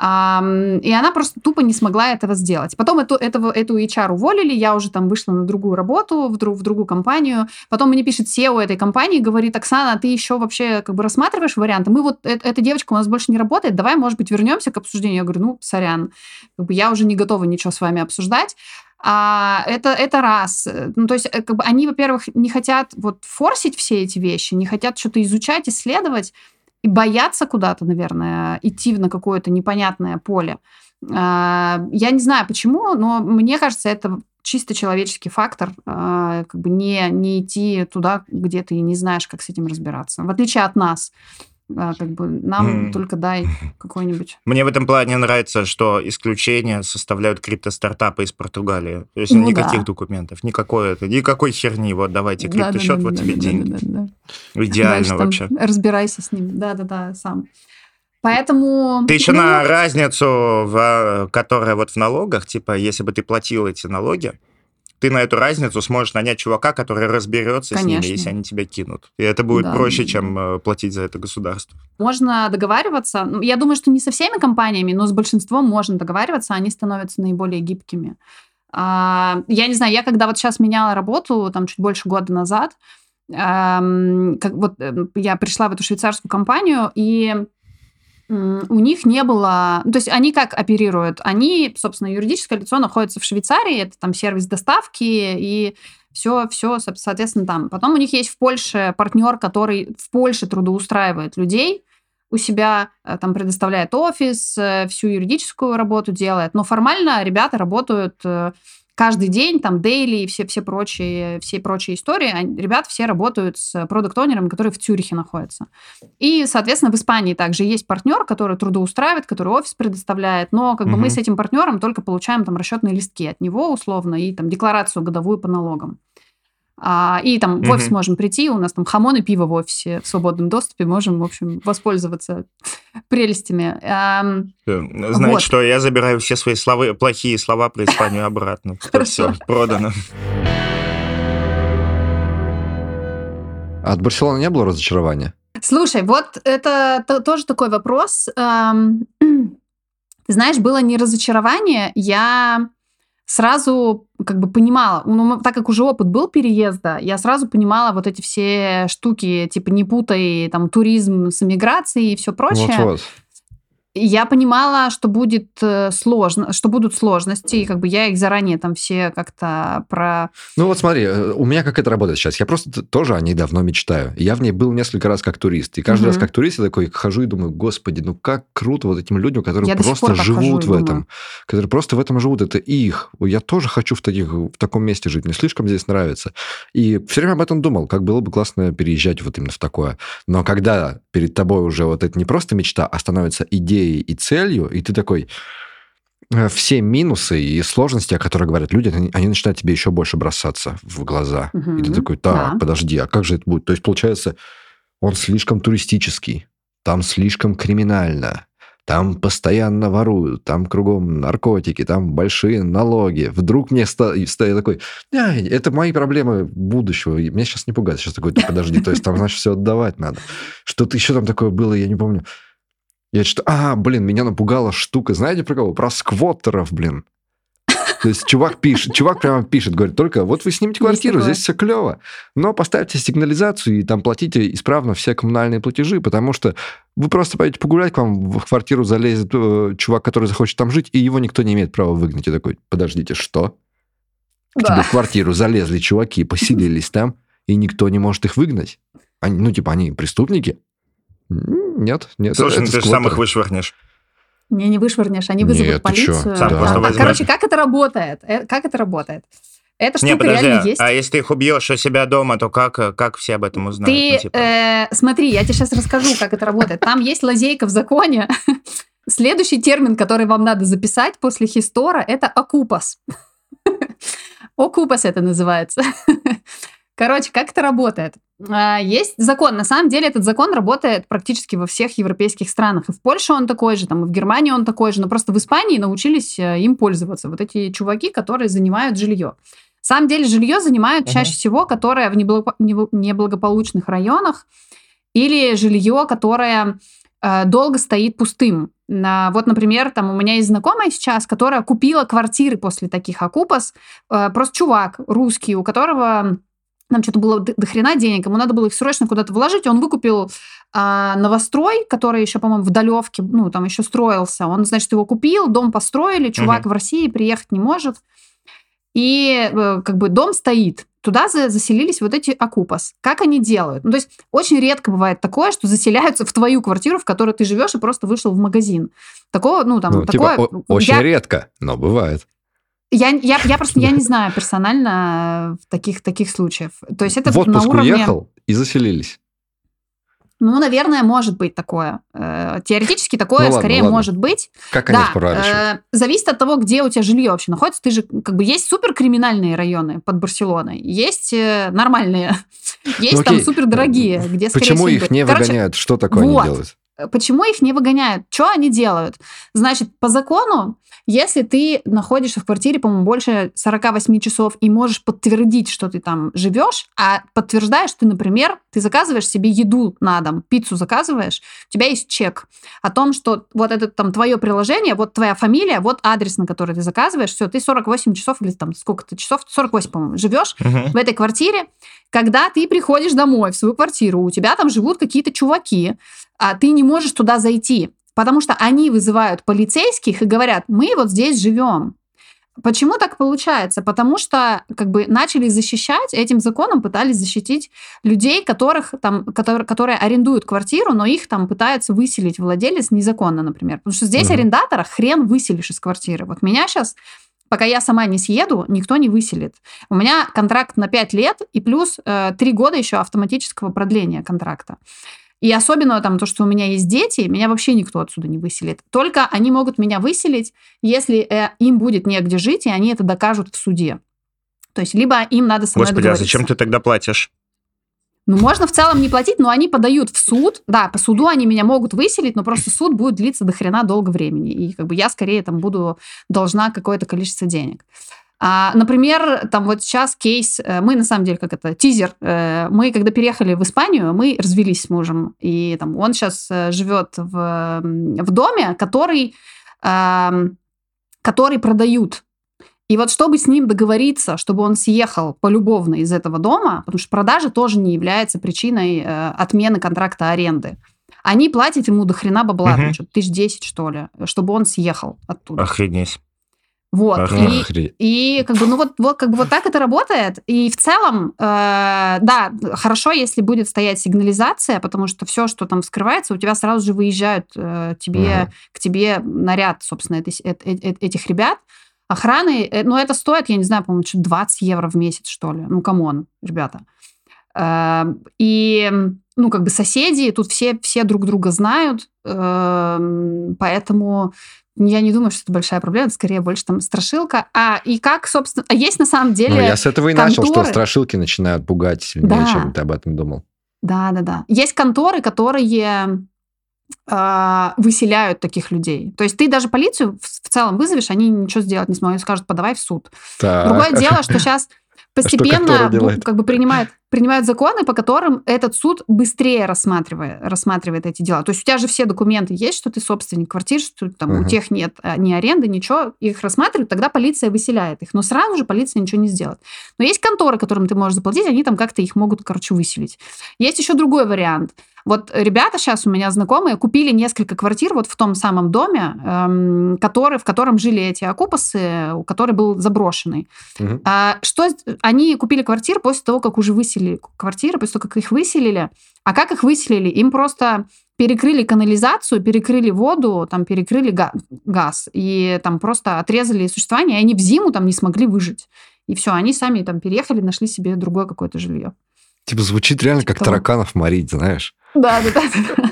И она просто тупо не смогла этого сделать. Потом эту, этого, эту HR уволили, я уже там вышла на другую работу, в, друг, в другую компанию. Потом мне пишет SEO этой компании, говорит, Оксана, а ты еще вообще как бы рассматриваешь варианты? Мы вот, э- эта девочка у нас больше не работает, давай, может быть, вернемся к обсуждению. Я говорю, ну, сорян, как бы я уже не готова ничего с вами обсуждать. А, это, это раз. Ну, то есть, э, как бы они, во-первых, не хотят вот форсить все эти вещи, не хотят что-то изучать, исследовать, и боятся куда-то, наверное, идти на какое-то непонятное поле. А, Я не знаю почему, но мне кажется, это чисто человеческий фактор, э, как бы не, не идти туда, где ты не знаешь, как с этим разбираться. В отличие от нас. А, как бы нам mm. только дай какой-нибудь. Мне в этом плане нравится, что исключения составляют криптостартапы из Португалии. То есть ну, никаких да. документов, никакой никакой херни. Вот давайте криптосчет, да, да, вот да, тебе да, деньги. Да, да, да. Идеально Дальше вообще. Там разбирайся с ним. Да-да-да, сам. Поэтому... Ты еще ну, на разницу, в, которая вот в налогах, типа, если бы ты платил эти налоги, ты на эту разницу сможешь нанять чувака, который разберется Конечно. с ними, если они тебя кинут. И это будет да. проще, чем э, платить за это государство. Можно договариваться. Ну, я думаю, что не со всеми компаниями, но с большинством можно договариваться, они становятся наиболее гибкими. А, я не знаю, я когда вот сейчас меняла работу, там чуть больше года назад, как вот э, я пришла в эту швейцарскую компанию, и у них не было... То есть они как оперируют? Они, собственно, юридическое лицо находится в Швейцарии, это там сервис доставки и все, все, соответственно, там. Потом у них есть в Польше партнер, который в Польше трудоустраивает людей, у себя э, там предоставляет офис, э, всю юридическую работу делает. Но формально ребята работают э, каждый день, там, дейли и все, все, прочие, все прочие истории, они, ребята все работают с продукт-онерами, которые в Цюрихе находятся. И, соответственно, в Испании также есть партнер, который трудоустраивает, который офис предоставляет, но как угу. бы мы с этим партнером только получаем там расчетные листки от него условно и там декларацию годовую по налогам. А, и там в офис mm можем прийти, у нас там хамон и пиво в офисе в свободном доступе, можем, в общем, воспользоваться прелестями. Эм, Знаете вот. что, я забираю все свои слова, плохие слова про Испанию обратно. Все, продано. От Барселоны не было разочарования? Слушай, вот это тоже такой вопрос. Эм, ты знаешь, было не разочарование, я сразу как бы понимала, ну, так как уже опыт был переезда, я сразу понимала вот эти все штуки, типа не путай там туризм с эмиграцией и все прочее. Вот-вот я понимала, что будет э, сложно, что будут сложности, и как бы я их заранее там все как-то про... Ну вот смотри, э, у меня как это работает сейчас. Я просто тоже о ней давно мечтаю. Я в ней был несколько раз как турист. И каждый угу. раз как турист я такой хожу и думаю, господи, ну как круто вот этим людям, которые я просто живут в этом. Думаю. Которые просто в этом живут. Это их. Я тоже хочу в, таких, в таком месте жить. Мне слишком здесь нравится. И все время об этом думал, как было бы классно переезжать вот именно в такое. Но когда перед тобой уже вот это не просто мечта, а становится идеей и целью, и ты такой э, все минусы и сложности, о которых говорят люди, они, они начинают тебе еще больше бросаться в глаза. Угу. И ты такой, так, да. подожди, а как же это будет? То есть, получается, он слишком туристический, там слишком криминально, там постоянно воруют, там кругом наркотики, там большие налоги. Вдруг мне стоит такой, а, это мои проблемы будущего, меня сейчас не пугает. Сейчас такой, подожди, то есть там, значит, все отдавать надо. Что-то еще там такое было, я не помню. Я что, а, блин, меня напугала штука, знаете про кого? Про сквоттеров, блин. То есть чувак пишет, чувак прямо пишет, говорит, только вот вы снимете квартиру, здесь все клево, но поставьте сигнализацию и там платите исправно все коммунальные платежи, потому что вы просто пойдете погулять, к вам в квартиру залезет э, чувак, который захочет там жить, и его никто не имеет права выгнать. И такой, подождите, что? К да. тебе в квартиру залезли чуваки, поселились там, и никто не может их выгнать? Они, ну, типа, они преступники? Нет, нет. Слушай, ну ты же сам их вышвырнешь. Не, не вышвырнешь, они вызовут Нет, полицию. Сам да. а, короче, как это работает? Э, как это работает? Эта штука не, подожди, реально есть. А если ты их убьешь у себя дома, то как, как все об этом узнают? Ты, ну, типа? э, смотри, я тебе сейчас расскажу, как это работает. Там есть лазейка в законе. Следующий термин, который вам надо записать после хистора, это окупас. Окупас это называется. Короче, как это работает? А, есть закон. На самом деле этот закон работает практически во всех европейских странах. И в Польше он такой же, там, и в Германии он такой же. Но просто в Испании научились э, им пользоваться. Вот эти чуваки, которые занимают жилье. На самом деле жилье занимают uh-huh. чаще всего, которое в неблагополучных районах или жилье, которое э, долго стоит пустым. Вот, например, там у меня есть знакомая сейчас, которая купила квартиры после таких окупас. Э, просто чувак русский, у которого нам что-то было до, хрена денег, ему надо было их срочно куда-то вложить, он выкупил а, новострой, который еще, по-моему, в Далевке, ну, там еще строился. Он, значит, его купил, дом построили, чувак угу. в России приехать не может. И э, как бы дом стоит. Туда заселились вот эти окупас. Как они делают? Ну, то есть очень редко бывает такое, что заселяются в твою квартиру, в которой ты живешь, и просто вышел в магазин. Такого, ну, там, ну, такое... Типа, очень я... редко, но бывает. Я, я, я просто я не знаю персонально в таких, таких случаев. То есть это В на отпуск уровне... уехал и заселились. Ну, наверное, может быть такое. Э, Теоретически такое Ну ладно, скорее ладно. может быть. Как они да, правильно решили? э, зависит от того, где у тебя жилье вообще находится. Ты же, как бы, есть суперкриминальные районы под Барселоной, есть э, нормальные, есть там окей. супердорогие, где, скорее Почему их будет. не Короче, выгоняют? Что такое вот. они делают? Э, Почему их не выгоняют? Что они делают? Значит, по закону, если ты находишься в квартире, по-моему, больше 48 часов и можешь подтвердить, что ты там живешь, а подтверждаешь ты, например, ты заказываешь себе еду на дом, пиццу заказываешь, у тебя есть чек о том, что вот это там твое приложение, вот твоя фамилия, вот адрес, на который ты заказываешь, все, ты 48 часов или там сколько-то часов, 48, по-моему, живешь Мгм. в этой квартире, когда ты приходишь домой в свою квартиру, у тебя там живут какие-то чуваки, а ты не можешь туда зайти, потому что они вызывают полицейских и говорят, мы вот здесь живем. Почему так получается? Потому что как бы начали защищать, этим законом пытались защитить людей, которых там, которые, которые арендуют квартиру, но их там пытается выселить владелец незаконно, например. Потому что здесь Мгм. арендатора хрен выселишь из квартиры. Вот меня сейчас пока я сама не съеду, никто не выселит. У меня контракт на 5 лет и плюс э, 3 года еще автоматического продления контракта. И особенно там то, что у меня есть дети, меня вообще никто отсюда не выселит. Только они могут меня выселить, если э, им будет негде жить, и они это докажут в суде. То есть либо им надо со мной Господи, а зачем ты тогда платишь? Ну, можно в целом не платить, но они подают в суд. Да, по суду они меня могут выселить, но просто суд будет длиться до хрена долго времени. И как бы я скорее там буду должна какое-то количество денег. А, например, там вот сейчас кейс, э, мы на самом деле, как это, тизер, э, мы когда переехали в Испанию, мы развелись с мужем, и там он сейчас э, живет в, в доме, который, ам, который продают. И вот чтобы с ним договориться, чтобы он съехал полюбовно из этого дома, потому что продажа тоже не является причиной э, отмены контракта аренды. Они платят ему до хрена бабла, там, что-то тысяч десять, что ли, чтобы он съехал оттуда. Охренеть. Вот. И, и как бы, ну вот, вот, как бы вот так это работает. И в целом, э, да, хорошо, если будет стоять сигнализация, потому что все, что там вскрывается, у тебя сразу же выезжают э, тебе, Мгм. к тебе наряд, собственно, этой э- э- э- этих ребят. Охраны, э, ну это стоит, я не знаю, по-моему, что 20 евро в месяц, что ли. Ну, come on, ребята. Э, И, ну, как бы соседи, тут все, все друг друга знают, э, поэтому я не думаю, что это большая проблема, это скорее больше там страшилка. А и как, собственно, а есть на самом деле... Ну, я с этого и начал, что конторы- страшилки начинают пугать сильнее, Да. чем ты об этом думал. Да, да, да. Есть конторы, которые а, выселяют таких людей. То есть ты даже полицию в, в целом вызовешь, они ничего сделать не смогут, они скажут, подавай в суд. Так. Другое дело, что сейчас постепенно контора бу- делает? как бы принимают, принимают законы, по которым этот суд быстрее рассматривает, рассматривает эти дела. То есть у тебя же все документы есть, что ты собственник квартиры, что там у Мгм. тех нет а, ни аренды, ничего, их рассматривают, тогда полиция выселяет их. Но сразу же полиция ничего не сделает. Но есть конторы, которым ты можешь заплатить, они там как-то их могут, короче, выселить. Есть еще другой вариант. Вот ребята сейчас у меня знакомые купили несколько квартир вот в том самом доме, эм, который, в котором жили эти окупасы, который был заброшенный. Мгм. А что они купили квартиры после того, как уже выселили квартиры, после того, как их выселили. А как их выселили? Им просто перекрыли канализацию, перекрыли воду, там перекрыли га- газ и там просто отрезали существование, и они в зиму там не смогли выжить. И все, они сами там переехали, нашли себе другое какое-то жилье. Типа звучит реально как Типа того. тараканов морить, знаешь. Да, да, да,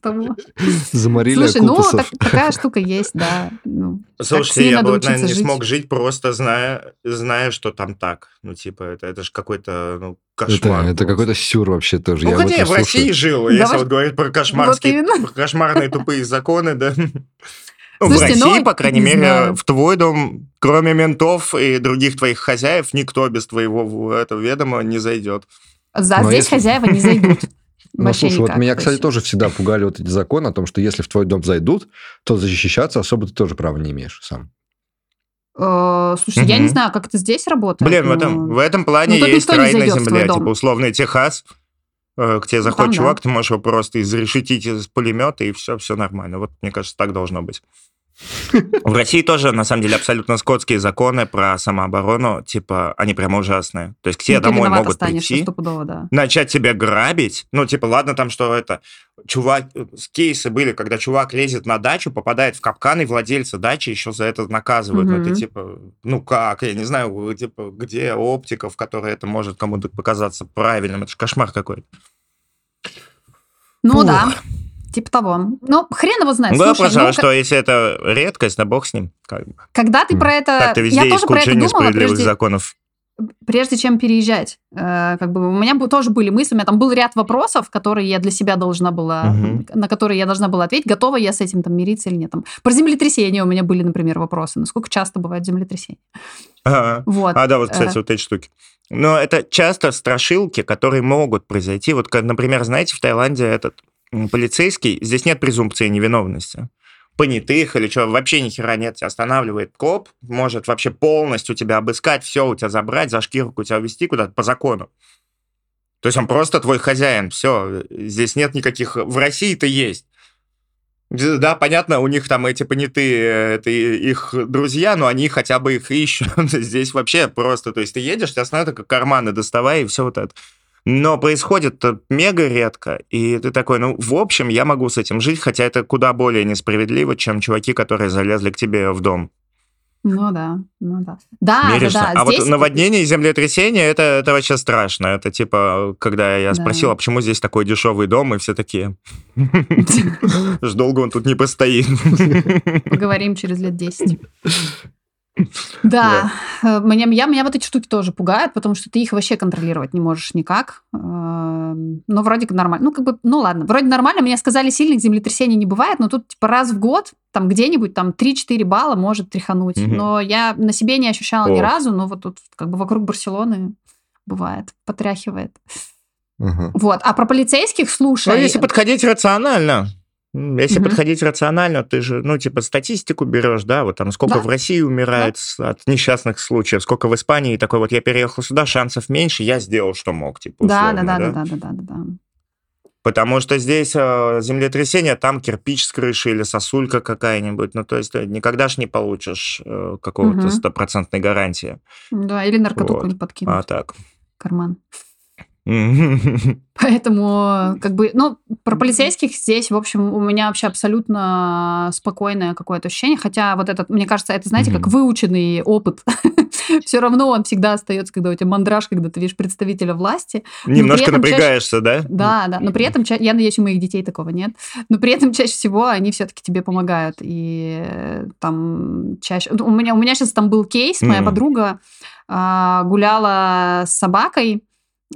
того. Заморили Слушай, ну так- такая штука есть, да. Ну, Слушайте, я бы, вот, наверное, не жить. смог жить, просто зная, зная, что там так. Ну, типа, это, это же какой-то ну, Это, кошмар. это просто. какой-то сюр вообще тоже. Ну, я хотя я вот в не России слушаю. жил, Да если вот- вот говорить про кошмарские, именно. про кошмарные тупые законы, да. Ну, в Слушайте, России, ну, по крайней не мере, знаю. в твой дом, кроме ментов и других твоих хозяев, никто без твоего этого ведома не зайдет. За Но здесь если- хозяева не зайдут. Ну, Вообще слушай, вот никак. меня, То кстати, есть- тоже всегда пугали вот эти законы о том, что если в твой дом зайдут, то защищаться особо ты тоже права не имеешь сам. Э, Слушай, я не знаю, как это здесь работает. Блин, в этом, в этом плане Ну, тут есть никто не рай на зайдет в твой земле. дом. Типа, условный Техас, э, к тебе заходит там да. чувак, ты можешь его просто изрешетить из пулемета, и все, все нормально. Вот, мне кажется, так должно быть. В России тоже, на самом деле, абсолютно скотские законы про самооборону, типа, они прямо ужасные. То есть к тебе Ну, ты домой могут прийти, да. начать тебя грабить. Ну, типа, ладно, там что это... Чувак, с кейсы были, когда чувак лезет на дачу, попадает в капкан, и владельца дачи еще за это наказывают. Ну, это Мгм. типа, ну как, я не знаю, типа, где оптика, в которой это может кому-то показаться правильным. Это же кошмар какой-то. Ну Фух. да, типа того. Ну, хрен его знает. Ну, да, Слушай, просто, ну, что если это редкость, да бог с ним. Как бы. когда ты про это... Так-то везде я есть тоже про куча это думала, прежде, законов. прежде чем переезжать. Э, как бы у меня тоже были мысли, у меня там был ряд вопросов, которые я для себя должна была, Мгм. на которые я должна была ответить, готова я с этим там мириться или нет. Там, про землетрясения у меня были, например, вопросы. Насколько часто бывают землетрясения? Ага. Вот. А, да, вот, кстати, Э. вот эти штуки. Но это часто страшилки, которые могут произойти. Вот, например, знаете, в Таиланде этот полицейский, здесь нет презумпции невиновности. Понятых или что, вообще ни хера нет, тебя останавливает коп, может вообще полностью тебя обыскать, все у тебя забрать, за шкирку тебя увезти куда-то по закону. То есть он просто твой хозяин, все, здесь нет никаких... В России-то есть. Да, понятно, у них там эти понятые, это и- их друзья, но они хотя бы их ищут. Здесь вообще просто, то есть ты едешь, тебя остановят, только карманы доставай, и все вот это. Но происходит мега редко, и ты такой, ну, в общем, я могу с этим жить, хотя это куда более несправедливо, чем чуваки, которые залезли к тебе в дом. Ну да, ну да. Да, да, Миришься. да. а здесь- вот наводнение и землетрясение, это, это вообще страшно. Это типа, когда я Да. спросил, а почему здесь такой дешевый дом, и все такие, ж долго он тут не постоит. Поговорим через лет 10. Да, э, меня, я, меня вот эти штуки тоже пугают, потому что ты их вообще контролировать не можешь никак. Эм, Но вроде как нормально. Ну, как бы, ну ладно, вроде нормально. Мне сказали, сильных землетрясений не бывает, но тут типа раз в год, там где-нибудь там 3-4 балла может тряхануть. Мгм. Но я на себе не ощущала ни Ох. разу, но вот тут как бы вокруг Барселоны бывает, потряхивает. Мгм. Вот. А про полицейских, слушай... Ну, если подходить рационально, если Мгм. подходить рационально, ты же, ну, типа, статистику берешь, да, вот там сколько Да. в России умирает с- от несчастных случаев, сколько в Испании, и такой вот я переехал сюда, шансов меньше, я сделал, что мог, типа, Да, да, условно, да, да, да, да, да, да, да. Потому что здесь э, землетрясение, там кирпич с крыши или сосулька какая-нибудь, ну, то есть ты никогда ж не получишь э, какого-то стопроцентной гарантии. Да, или наркоту Вот. какую-нибудь подкинуть А так. карман. Поэтому, как бы, ну, про полицейских здесь, в общем, у меня вообще абсолютно спокойное какое-то ощущение. Хотя вот этот, мне кажется, это, знаете, как выученный опыт. Все равно он всегда остается, когда у тебя мандраж, когда ты видишь представителя власти. Немножко напрягаешься, да? Да, да. Но при этом, я надеюсь, у моих детей такого нет. Но при этом чаще всего они все-таки тебе помогают. И э, там чаще... ну, У меня, у меня сейчас там был кейс, моя подруга а, гуляла с собакой,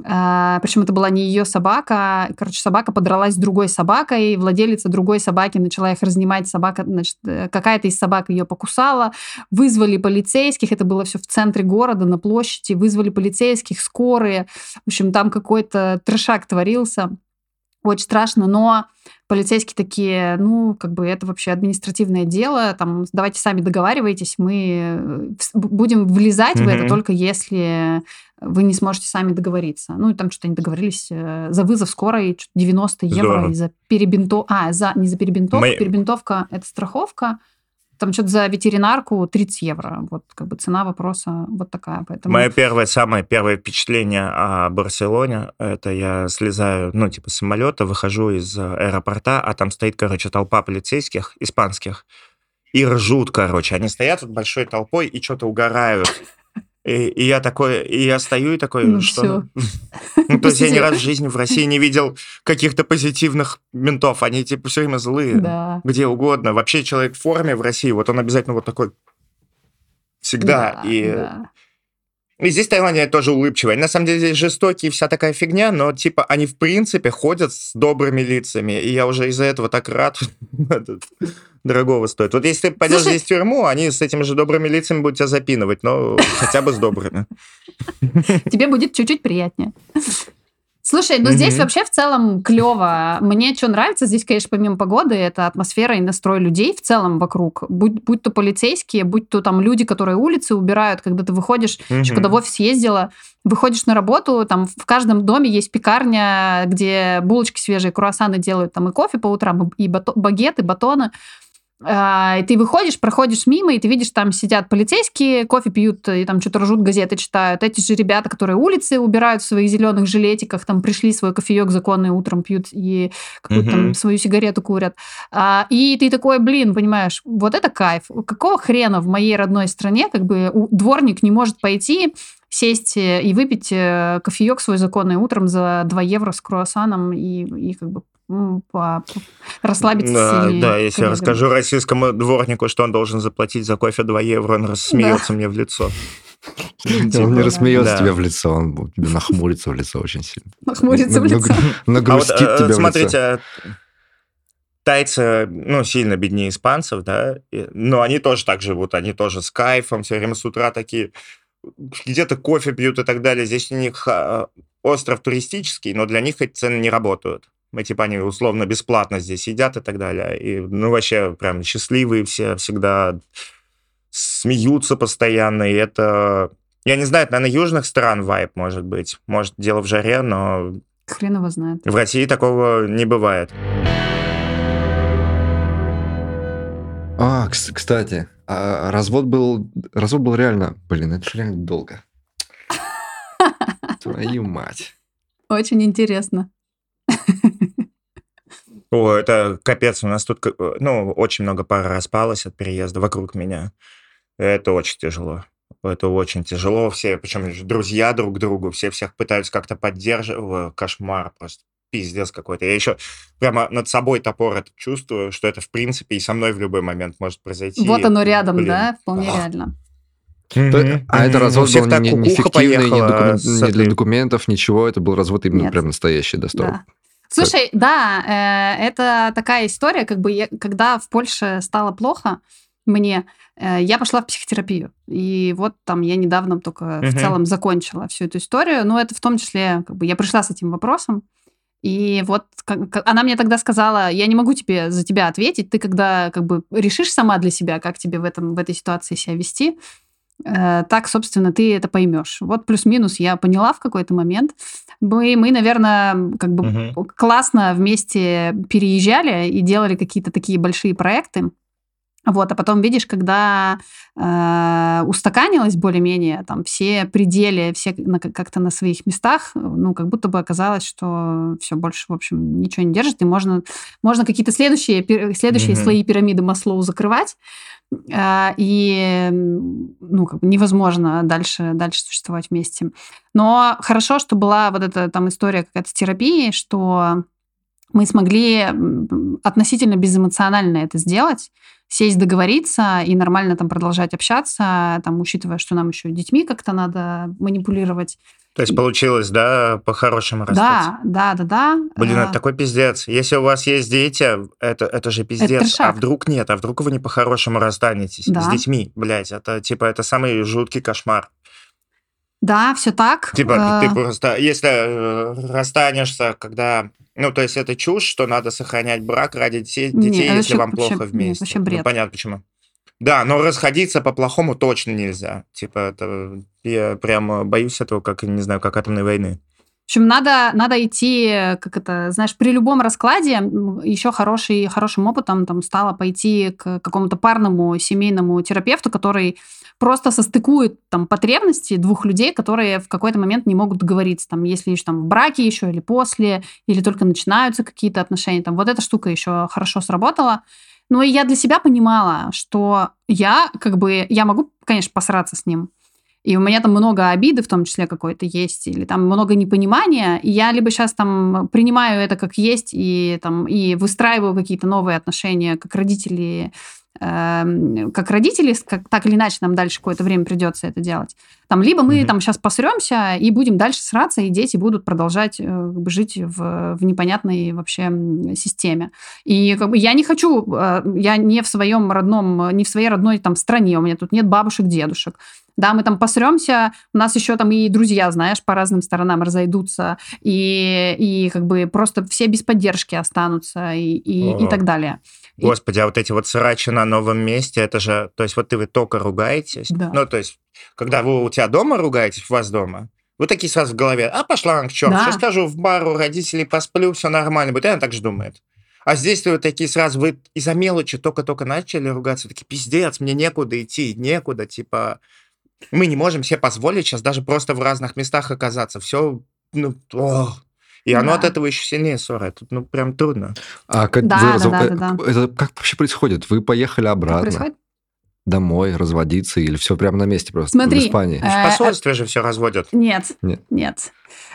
причем это была не ее собака. Короче, собака подралась с другой собакой. Владелица другой собаки начала их разнимать. Собака, значит, э, какая-то из собак ее покусала. Вызвали полицейских. Это было все в центре города, на площади. Вызвали полицейских, скорые. В общем, там какой-то трешак творился. Очень страшно, но полицейские такие, ну, как бы это вообще административное дело, там, давайте сами договаривайтесь, мы э, будем влезать в это только если вы не сможете сами договориться. Ну, и там что-то они договорились э, за вызов скорой чё-то 90 евро Здорово. и за перебинтовку. А, за, не за перебинтовку, Мы- перебинтовка – это страховка. Там что-то за ветеринарку 30 евро. Вот как бы цена вопроса вот такая. Поэтому... Мое первое, самое первое впечатление о Барселоне, это я слезаю, ну, типа, с самолета, выхожу из э, аэропорта, а там стоит, короче, толпа полицейских, испанских, и ржут, короче. Они стоят тут большой толпой и что-то угорают. И, и я такой, и я стою и такой, Ну что... Ну, то есть я ни разу в жизни в России не видел каких-то позитивных ментов. Они, типа, все время злые. Да. Где угодно. Вообще человек в форме в России, вот он обязательно вот такой всегда. и да. И здесь таиландцы тоже улыбчивые. Они, на самом деле здесь жестокие, вся такая фигня, но типа они в принципе ходят с добрыми лицами. И я уже из-за этого так рад. Дорогого стоит. Вот если ты пойдешь Слушай- здесь в тюрьму, они с этими же добрыми лицами будут тебя запинывать, но хотя бы с добрыми. тебе будет чуть-чуть приятнее. Слушай, ну здесь Мгм. вообще в целом клево. Мне что нравится здесь, конечно, помимо погоды, это атмосфера и настрой людей в целом вокруг. Будь, будь то полицейские, будь то там люди, которые улицы убирают, когда ты выходишь, еще Мгм. когда в офис ездила, выходишь на работу, там в каждом доме есть пекарня, где булочки свежие, круассаны делают, там и кофе по утрам, и бато- багеты, батоны. А, ты выходишь, проходишь мимо, и ты видишь, там сидят полицейские, кофе пьют и там что-то ржут, газеты читают. Эти же ребята, которые улицы убирают в своих зеленых жилетиках, там пришли свой кофеек законный утром пьют и какую-то там Мгм. свою сигарету курят. А, И ты такой, блин, понимаешь, вот это кайф. Какого хрена в моей родной стране как бы дворник не может пойти сесть э, и выпить э, кофеек свой законный утром за 2 евро с круассаном и, и как бы по- расслабиться Да, своими да, если я расскажу российскому дворнику, что он должен заплатить за кофе 2 евро, он рассмеется мне в лицо. Он не рассмеется да. тебе в лицо, он тебе нахмурится в лицо очень сильно. Нахмурится в лицо. А вот, Нагрустит э, тебя в лицо. смотрите, тайцы, ну, сильно беднее испанцев, да, но они тоже так живут, они тоже с кайфом, все время с утра такие, где-то кофе пьют и так далее. Здесь у них а, остров туристический, но для них эти цены не работают. Мы, типа, они условно бесплатно здесь едят и так далее. И, ну, вообще, прям счастливые все, всегда смеются постоянно, и это... Я не знаю, это, наверное, южных стран вайп, может быть. Может, дело в жаре, но Хрен его знает. в России такого не бывает. А, кс- кстати, а развод был, развод был реально, блин, это же реально долго. Твою мать. Очень интересно. О, это капец, у нас тут, как- ну, очень много пар распалось от переезда вокруг меня. Это очень тяжело. Это очень тяжело. Все, причем друзья друг другу, все всех пытаются как-то поддерживать. Кошмар просто. Пиздец какой-то. Я еще прямо над собой топор это чувствую, что это, в принципе, и со мной в любой момент может произойти. Вот оно рядом, Блин. да? Вполне Ах. реально. То- А это развод всех был так не, не фиктивный, не, поехала докумен- с не для документов, ничего. Это был развод именно Нет. прям настоящий, достойный. Да. Слушай, да, э, это такая история, как бы я, когда в Польше стало плохо мне, э, я пошла в психотерапию. И вот там я недавно только в Мгм. целом закончила всю эту историю. Но это в том числе, как бы я пришла с этим вопросом. И вот как- она мне тогда сказала, я не могу тебе за тебя ответить, ты когда как бы решишь сама для себя, как тебе в, этом, в этой ситуации себя вести, э, так, собственно, ты это поймешь. Вот плюс-минус я поняла в какой-то момент. Мы, мы наверное, как бы Мгм. классно вместе переезжали и делали какие-то такие большие проекты. Вот, а потом, видишь, когда э, устаканилось более-менее, там все пределы, все на- как-то на своих местах, ну, как будто бы оказалось, что все больше, в общем, ничего не держит, и можно, можно какие-то следующие, следующие Мгм. слои пирамиды Маслоу закрывать, и, м, ну, как бы невозможно дальше, дальше существовать вместе. Но хорошо, что была вот эта там история какая-то с терапией, что мы смогли относительно безэмоционально это сделать, сесть, договориться и нормально там продолжать общаться, там, учитывая, что нам еще детьми как-то надо манипулировать. То есть получилось, да, по-хорошему расстаться? Да, да, да, да. Блин, А, это такой пиздец. Если у вас есть дети, это, это же пиздец. а трешак. вдруг нет? А вдруг вы не по-хорошему расстанетесь Да. с детьми? Блять, это типа это самый жуткий кошмар. Да, все так. Типа, Э, ты просто, если э, расстанешься, когда... Ну, то есть это чушь, что надо сохранять брак ради детей, Не, детей, если вообще- вам вообще- плохо нет, вместе. вообще Ну, бред. понятно почему. Да, но расходиться по-плохому точно нельзя. Типа, это... Я прям боюсь этого, как, не знаю, как атомной войны. В общем, надо, надо идти, как это, знаешь, при любом раскладе еще хороший, хорошим опытом там стало пойти к какому-то парному семейному терапевту, который просто состыкует там потребности двух людей, которые в какой-то момент не могут договориться, там, если еще там в браке еще или после, или только начинаются какие-то отношения, там, вот эта штука еще хорошо сработала. Ну и я для себя понимала, что я как бы, я могу, конечно, посраться с ним, и у меня там много обиды в том числе какой-то есть, или там много непонимания, и я либо сейчас там принимаю это как есть и там и выстраиваю какие-то новые отношения как родители, как родители, как, так или иначе нам дальше какое-то время придется это делать. Там, либо мы Мгм. там сейчас посремся и будем дальше сраться, и дети будут продолжать э, жить в, в непонятной вообще системе. И как бы я не хочу, э, я не в своем родном, не в своей родной там стране, у меня тут нет бабушек, дедушек. Да, мы там посремся, у нас еще там и друзья, знаешь, по разным сторонам разойдутся, и, и как бы просто все без поддержки останутся, и, и, и так далее. Господи, а вот эти вот срачи на новом месте, это же, то есть вот ты вы только ругаетесь, Да. ну, то есть, когда вы у тебя дома ругаетесь, у вас дома, вы такие сразу в голове, а пошла она к черту, Да. сейчас скажу в бар у родителей посплю, все нормально будет, и она так же думает. А здесь вы такие сразу, вы из-за мелочи только-только начали ругаться, такие, пиздец, мне некуда идти, некуда, типа, мы не можем себе позволить сейчас даже просто в разных местах оказаться. Все, ну, ох. И оно Да. от этого еще сильнее ссора. Тут, ну, прям трудно. А как, Да, вы да, разв- да, э, да, да. Это как вообще происходит? Вы поехали Как обратно, происходит? домой, разводиться, или все прямо на месте просто Смотри, в Испании? э, В посольстве же все разводят. Нет, Нет. нет.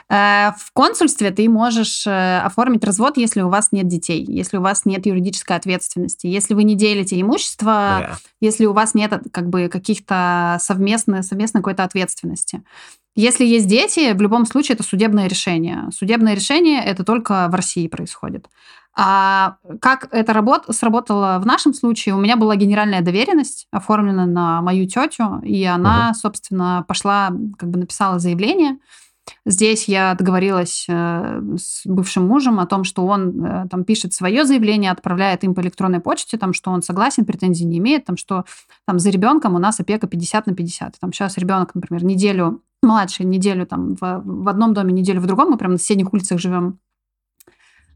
Э, В консульстве ты можешь э, оформить развод, если у вас нет детей, если у вас нет юридической ответственности, если вы не делите имущество, Бля. если у вас нет как бы каких-то совместной, совместной какой-то ответственности. Если есть дети, в любом случае это судебное решение. Судебное решение это только в России происходит. А как это работ... сработало в нашем случае? У меня была генеральная доверенность, оформлена на мою тетю, и она, собственно, пошла, как бы написала заявление. Здесь я договорилась э, с бывшим мужем о том, что он э, там пишет свое заявление, отправляет им по электронной почте, там, что он согласен, претензий не имеет, там, что там за ребенком у нас опека 50 на 50. Там сейчас ребенок, например, неделю, младший неделю там в, в одном доме, неделю в другом, мы прям на соседних улицах живем.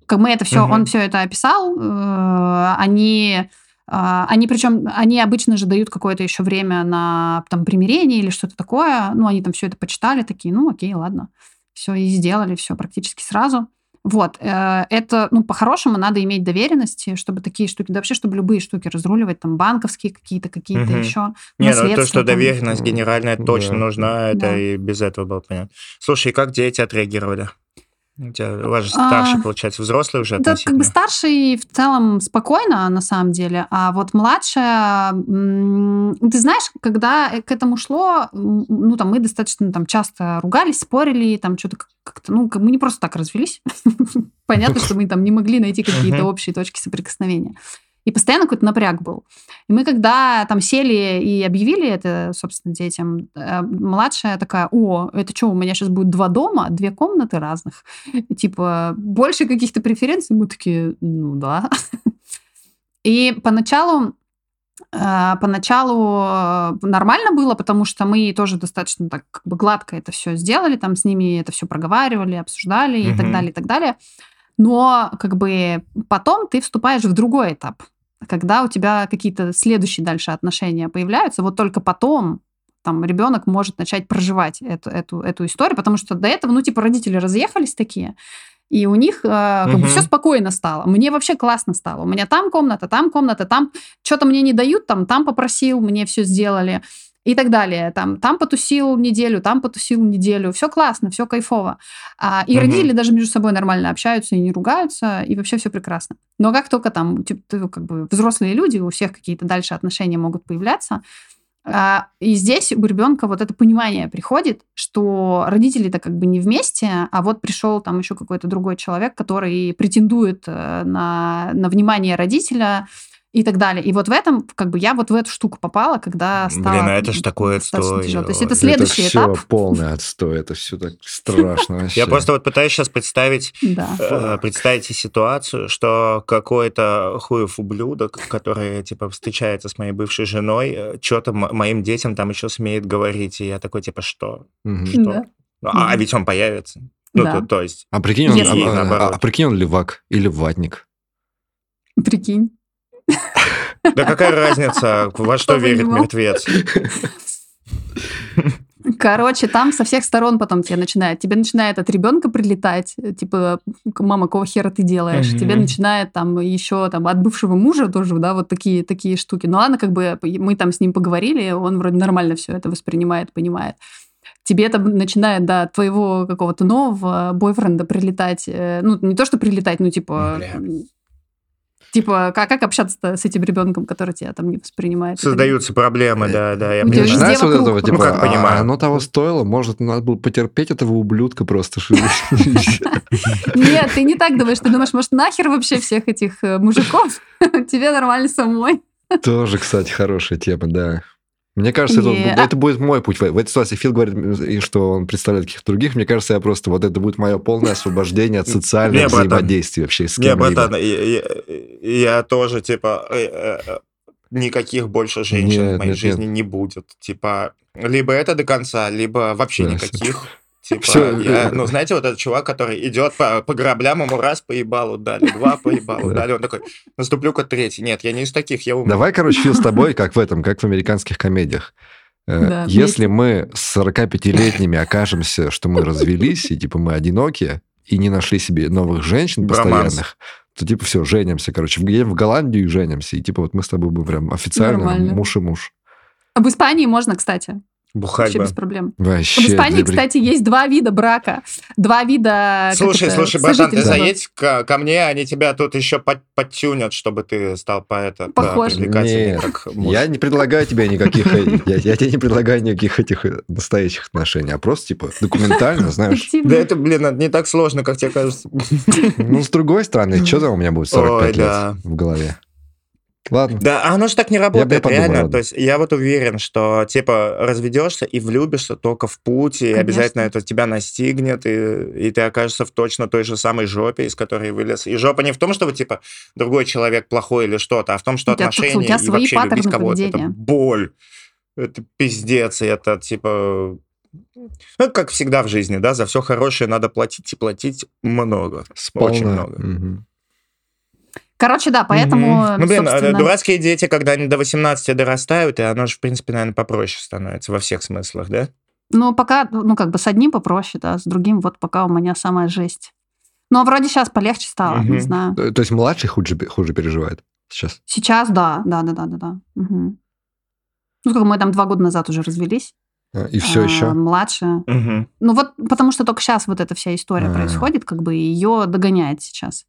Как мы это все, Мгм. он все это описал, э, они а, Они причем, они обычно же дают какое-то еще время на там примирение или что-то такое. Ну, они там все это почитали, такие, ну, окей, ладно. Все, и сделали все практически сразу. Вот, э, это, ну, по-хорошему надо иметь доверенности, чтобы такие штуки, да вообще, чтобы любые штуки разруливать, там, банковские какие-то, какие-то Мгм. еще. Не, ну то, наследство что там. доверенность генеральная точно Да. нужна, это Да. и без этого было понятно. Слушай, и как дети отреагировали? У, тебя, у вас же А, старший, получается, взрослый уже Да, как бы старший в целом спокойно, на самом деле, а вот младшая, ты знаешь, когда к этому шло, ну, там, мы достаточно там часто ругались, спорили, там, что-то как-то, ну, мы не просто так развелись. Понятно, что мы там не могли найти какие-то общие точки соприкосновения. И постоянно какой-то напряг был. И мы когда там сели и объявили это, собственно, детям, э, младшая такая, о, это что, у меня сейчас будет два дома, две комнаты разных? И, Типа, больше каких-то преференций? Мы такие, ну да. И поначалу э, Поначалу э, нормально было, потому что мы тоже достаточно так как бы гладко это все сделали, там с ними это все проговаривали, обсуждали и так далее, и так далее. Но как бы потом ты вступаешь в другой этап, когда у тебя какие-то следующие дальше отношения появляются, вот только потом там ребенок может начать проживать эту, эту, эту историю, потому что до этого, ну, типа, родители разъехались такие, и у них э, как бы Мгм. все спокойно стало. Мне вообще классно стало. У меня там комната, там комната, там что-то мне не дают, там, там попросил, мне все сделали и так далее. Там, там потусил неделю, там потусил неделю. Все классно, все кайфово. А, и Мгм. родители даже между собой нормально общаются и не ругаются, и вообще все прекрасно. Но как только там типа, как бы взрослые люди, у всех какие-то дальше отношения могут появляться, а, и здесь у ребенка вот это понимание приходит, что родители-то как бы не вместе, а вот пришел там еще какой-то другой человек, который претендует э, на, на внимание родителя и так далее. И вот в этом, как бы я вот в эту штуку попала, когда стала... Блин, а это ж такой достаточно отстой. тяжело. То есть это следующий это все этап. полный отстой, это все так страшно вообще. Я просто вот пытаюсь сейчас представить Да. э, представьте ситуацию, что какой-то хуев ублюдок, который, типа, встречается с моей бывшей женой, что-то моим детям там еще смеет говорить, и я такой, типа, что? Что? Да. Ну, А, а ведь он появится. Ну, Да. то, то есть... А прикинь, он, Если- а- а- наоборот. а прикинь, он левак или ватник. Прикинь. Да какая разница, во что верит мертвец? Короче, там со всех сторон потом тебе начинает. Тебе начинает от ребенка прилетать, типа, мама, какого хера ты делаешь? Мгм. Тебе начинает там еще там от бывшего мужа тоже, да, вот такие, такие штуки. Ну ладно, как бы мы там с ним поговорили, он вроде нормально все это воспринимает, понимает. Тебе это начинает, да, твоего какого-то нового бойфренда прилетать. э, Ну, не то, что прилетать, ну, типа... Бля. Типа, как, как общаться с этим ребенком, который тебя там не воспринимает? Создаются проблемы, да, да, я понимаю. начинается вот этого, типа, Ну, как а- понимаю. а оно того стоило, может, надо было потерпеть этого ублюдка просто. Нет, ты не так думаешь. Ты думаешь, может, нахер вообще всех этих э, мужиков? Тебе нормально самой. Тоже, кстати, хорошая тема, да. Мне кажется, это, Не, это будет мой путь. В в этой ситуации Фил говорит, что он представляет каких-то других. Мне кажется, я просто вот это будет мое полное освобождение от социальных Не, братан. взаимодействий вообще с Не, кем-либо. братан, я, тоже, типа, э, э, э, никаких больше женщин Нет, в моей нет, жизни не будет. Типа, либо это до конца, либо вообще Да, никаких. Типа, Всё, я- э, ну, знаете, вот этот чувак, который идет по, по граблям, ему раз поебалу дали, два поебалу Да. дали. Он такой, наступлю-ка третий. Нет, я не из таких, я умный. Давай, короче, Фил, с тобой, как в этом, как в американских комедиях. Э, Да, Если мы с 45-летними окажемся, что мы развелись, и типа мы одинокие, и не нашли себе новых женщин Броманс. постоянных, то типа все, женимся, короче. В- Едем в Голландию и женимся. И типа вот мы с тобой будем прям официально Нормально. муж и муж. В Испании можно, кстати. Бухать Вообще бы. без проблем. Вообще. В Испании, для- кстати, есть два вида брака. Два вида... Слушай, это, слушай, братан, ты заедь ко, ко мне, они тебя тут еще под- подтюнят, чтобы ты стал по это, по- Похож. как муж. Я не предлагаю тебе никаких... э, Я, я тебе не предлагаю никаких этих э, настоящих отношений, а просто, типа, документально, знаешь. Да это, блин, не так сложно, как тебе кажется. Ну, с другой стороны, что там у меня будет 45 Ой, лет в голове? Ладно. Да, а оно же так не работает, подумал, реально. ладно. То есть я вот уверен, что типа разведешься и влюбишься только в путь, и Конечно. обязательно это тебя настигнет, и, и ты окажешься в точно той же самой жопе, из которой вылез. И жопа не в том, чтобы типа другой человек плохой или что-то, а в том, что у отношения тебя и свои вообще любить кого-то это боль, это пиздец, и это типа ну, как всегда в жизни, да, за все хорошее надо платить и платить много. Очень Сполна. много. Мгм. Короче, да, поэтому, Мгм. Ну, блин, а собственно, дурацкие дети, когда они до 18 дорастают, и оно же, в принципе, наверное, попроще становится во всех смыслах, да? ну, пока, ну, как бы с одним попроще, да, с другим вот пока у меня самая жесть. Ну, а вроде сейчас полегче стало, Мгм. не знаю. То то есть младший хуже, хуже переживает сейчас? Сейчас, да, да, да, да, да, да. Мгм. Ну, как мы там два года назад уже развелись. А, И все а, еще? Младшая. Мгм. Ну, вот потому что только сейчас вот эта вся история А. происходит, как бы ее догоняет сейчас.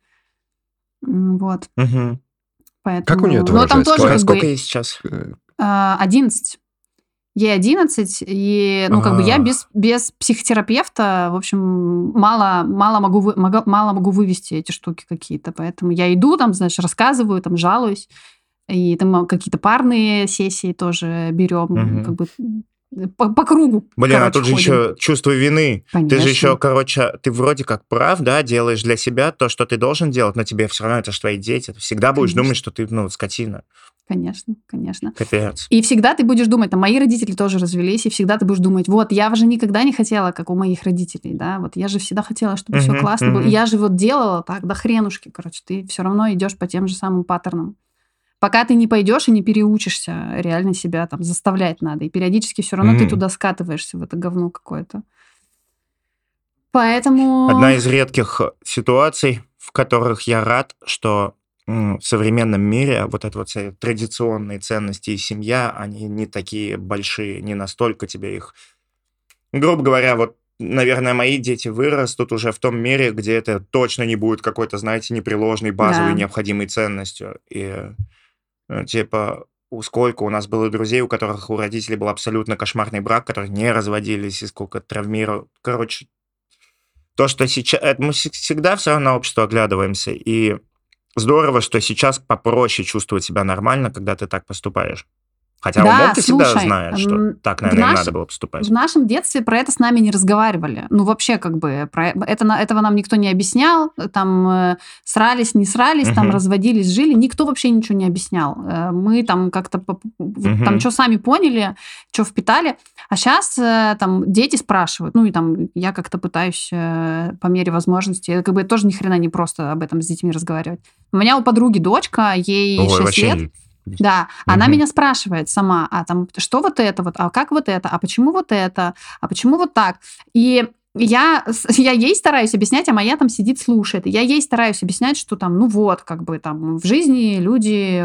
Вот, Мгм. поэтому... Как у неё это Но там тоже Сколько, как сколько бы ей сейчас? а, 11. Ей 11, и, ну, как бы я А. без, без психотерапевта, в общем, мало, мало, могу, вы- мало могу вывести эти штуки какие-то. Поэтому я иду, там, знаешь, рассказываю, там, жалуюсь. И там какие-то парные сессии тоже берем, Мгм. как бы по, по кругу. Блин, а короче, тут же еще чувство вины. Ты Конечно. же еще, короче, ты вроде как прав, да, делаешь для себя то, что ты должен делать, но тебе все равно это же твои дети. Ты всегда будешь Конечно. думать, что ты, ну, скотина. Конечно, конечно. Капец. И всегда ты будешь думать, там, мои родители тоже развелись, и всегда ты будешь думать, вот, я же никогда не хотела, как у моих родителей, да, вот я же всегда хотела, чтобы все Мгм, классно было. мгм. И я же вот делала так, до хренушки, короче, ты все равно идешь по тем же самым паттернам. Пока ты не пойдешь и не переучишься, реально себя там заставлять надо. И периодически все равно ты Мгм. туда скатываешься, в это говно какое-то. Поэтому... Одна из редких ситуаций, в которых я рад, что в современном мире вот это вот традиционные ценности и семья, они не такие большие, не настолько тебе их... Грубо говоря, вот, наверное, мои дети вырастут уже в том мире, где это точно не будет какой-то, знаете, непреложной, базовой, Да. необходимой ценностью. И типа у сколько у нас было друзей, у которых у родителей был абсолютно кошмарный брак, которые не разводились, и сколько травмировал. Короче, то, что сейчас... это Мы вс- всегда все равно на общество оглядываемся, и здорово, что сейчас попроще чувствовать себя нормально, когда ты так поступаешь. Хотя Да, умом ты всегда слушай, знаешь, что так, наверное, наш- надо было поступать. В нашем детстве про это с нами не разговаривали. Ну, вообще, как бы, про это, на- этого нам никто не объяснял. Там э, срались, не срались, там Мгм. разводились, жили. Никто вообще ничего не объяснял. Э, Мы там как-то Мгм. там что сами поняли, что впитали. А сейчас там дети спрашивают. Ну, и там я как-то пытаюсь э, по мере возможности. Как бы тоже ни хрена не просто об этом с детьми разговаривать. У меня у подруги дочка, ей Ой, 6 вообще лет. не- Да, она Мгм. меня спрашивает сама, а там что вот это вот, а как вот это, а почему вот это, а почему вот так. И я, я ей стараюсь объяснять, а моя там сидит, слушает. Я ей стараюсь объяснять, что там, ну вот, как бы там в жизни люди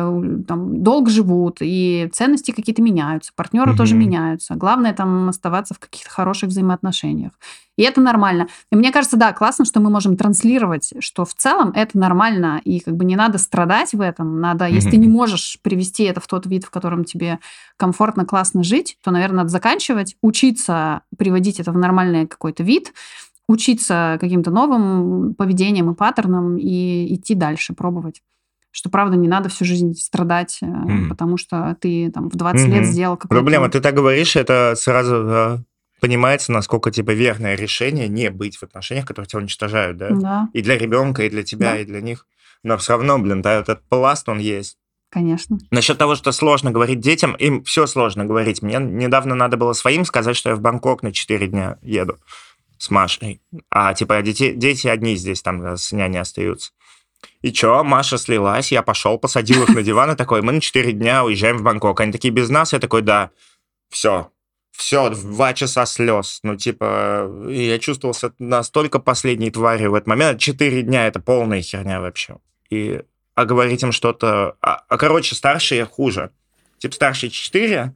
там долго живут, и ценности какие-то меняются, партнеры тоже Мгм. меняются. Главное там оставаться в каких-то хороших взаимоотношениях. И это нормально. И мне кажется, да, классно, что мы можем транслировать, что в целом это нормально, и как бы не надо страдать в этом. Надо, если ты не можешь привести это в тот вид, в котором тебе комфортно, классно жить, то, наверное, надо заканчивать, учиться приводить это в нормальный какой-то вид, учиться каким-то новым поведением и паттернам и идти дальше, пробовать. Что, правда, не надо всю жизнь страдать, Мгм. потому что ты там в 20 лет Мгм. сделал какой-то... Проблема, ты так говоришь, это сразу э, понимается, насколько типа верное решение не быть в отношениях, которые тебя уничтожают, да? Да, И для ребенка, и для тебя, Да. и для них. Но все равно, блин, да, этот пласт, он есть. конечно. Насчет того, что сложно говорить детям, им все сложно говорить. Мне недавно надо было своим сказать, что я в Бангкок на 4 дня еду. С Машей. А, типа, дети, дети одни здесь там э, с няней остаются. И чё, Маша слилась, я пошел, посадил их на диван и такой, мы на 4 дня уезжаем в Бангкок. Они такие, без нас? Я такой, да, все, все, два часа слез. Ну, типа, я чувствовал себя настолько последней тварью в этот момент. Четыре дня — это полная херня вообще. И, а говорить им что-то... А, а, короче, старшие хуже. Типа, старший 4,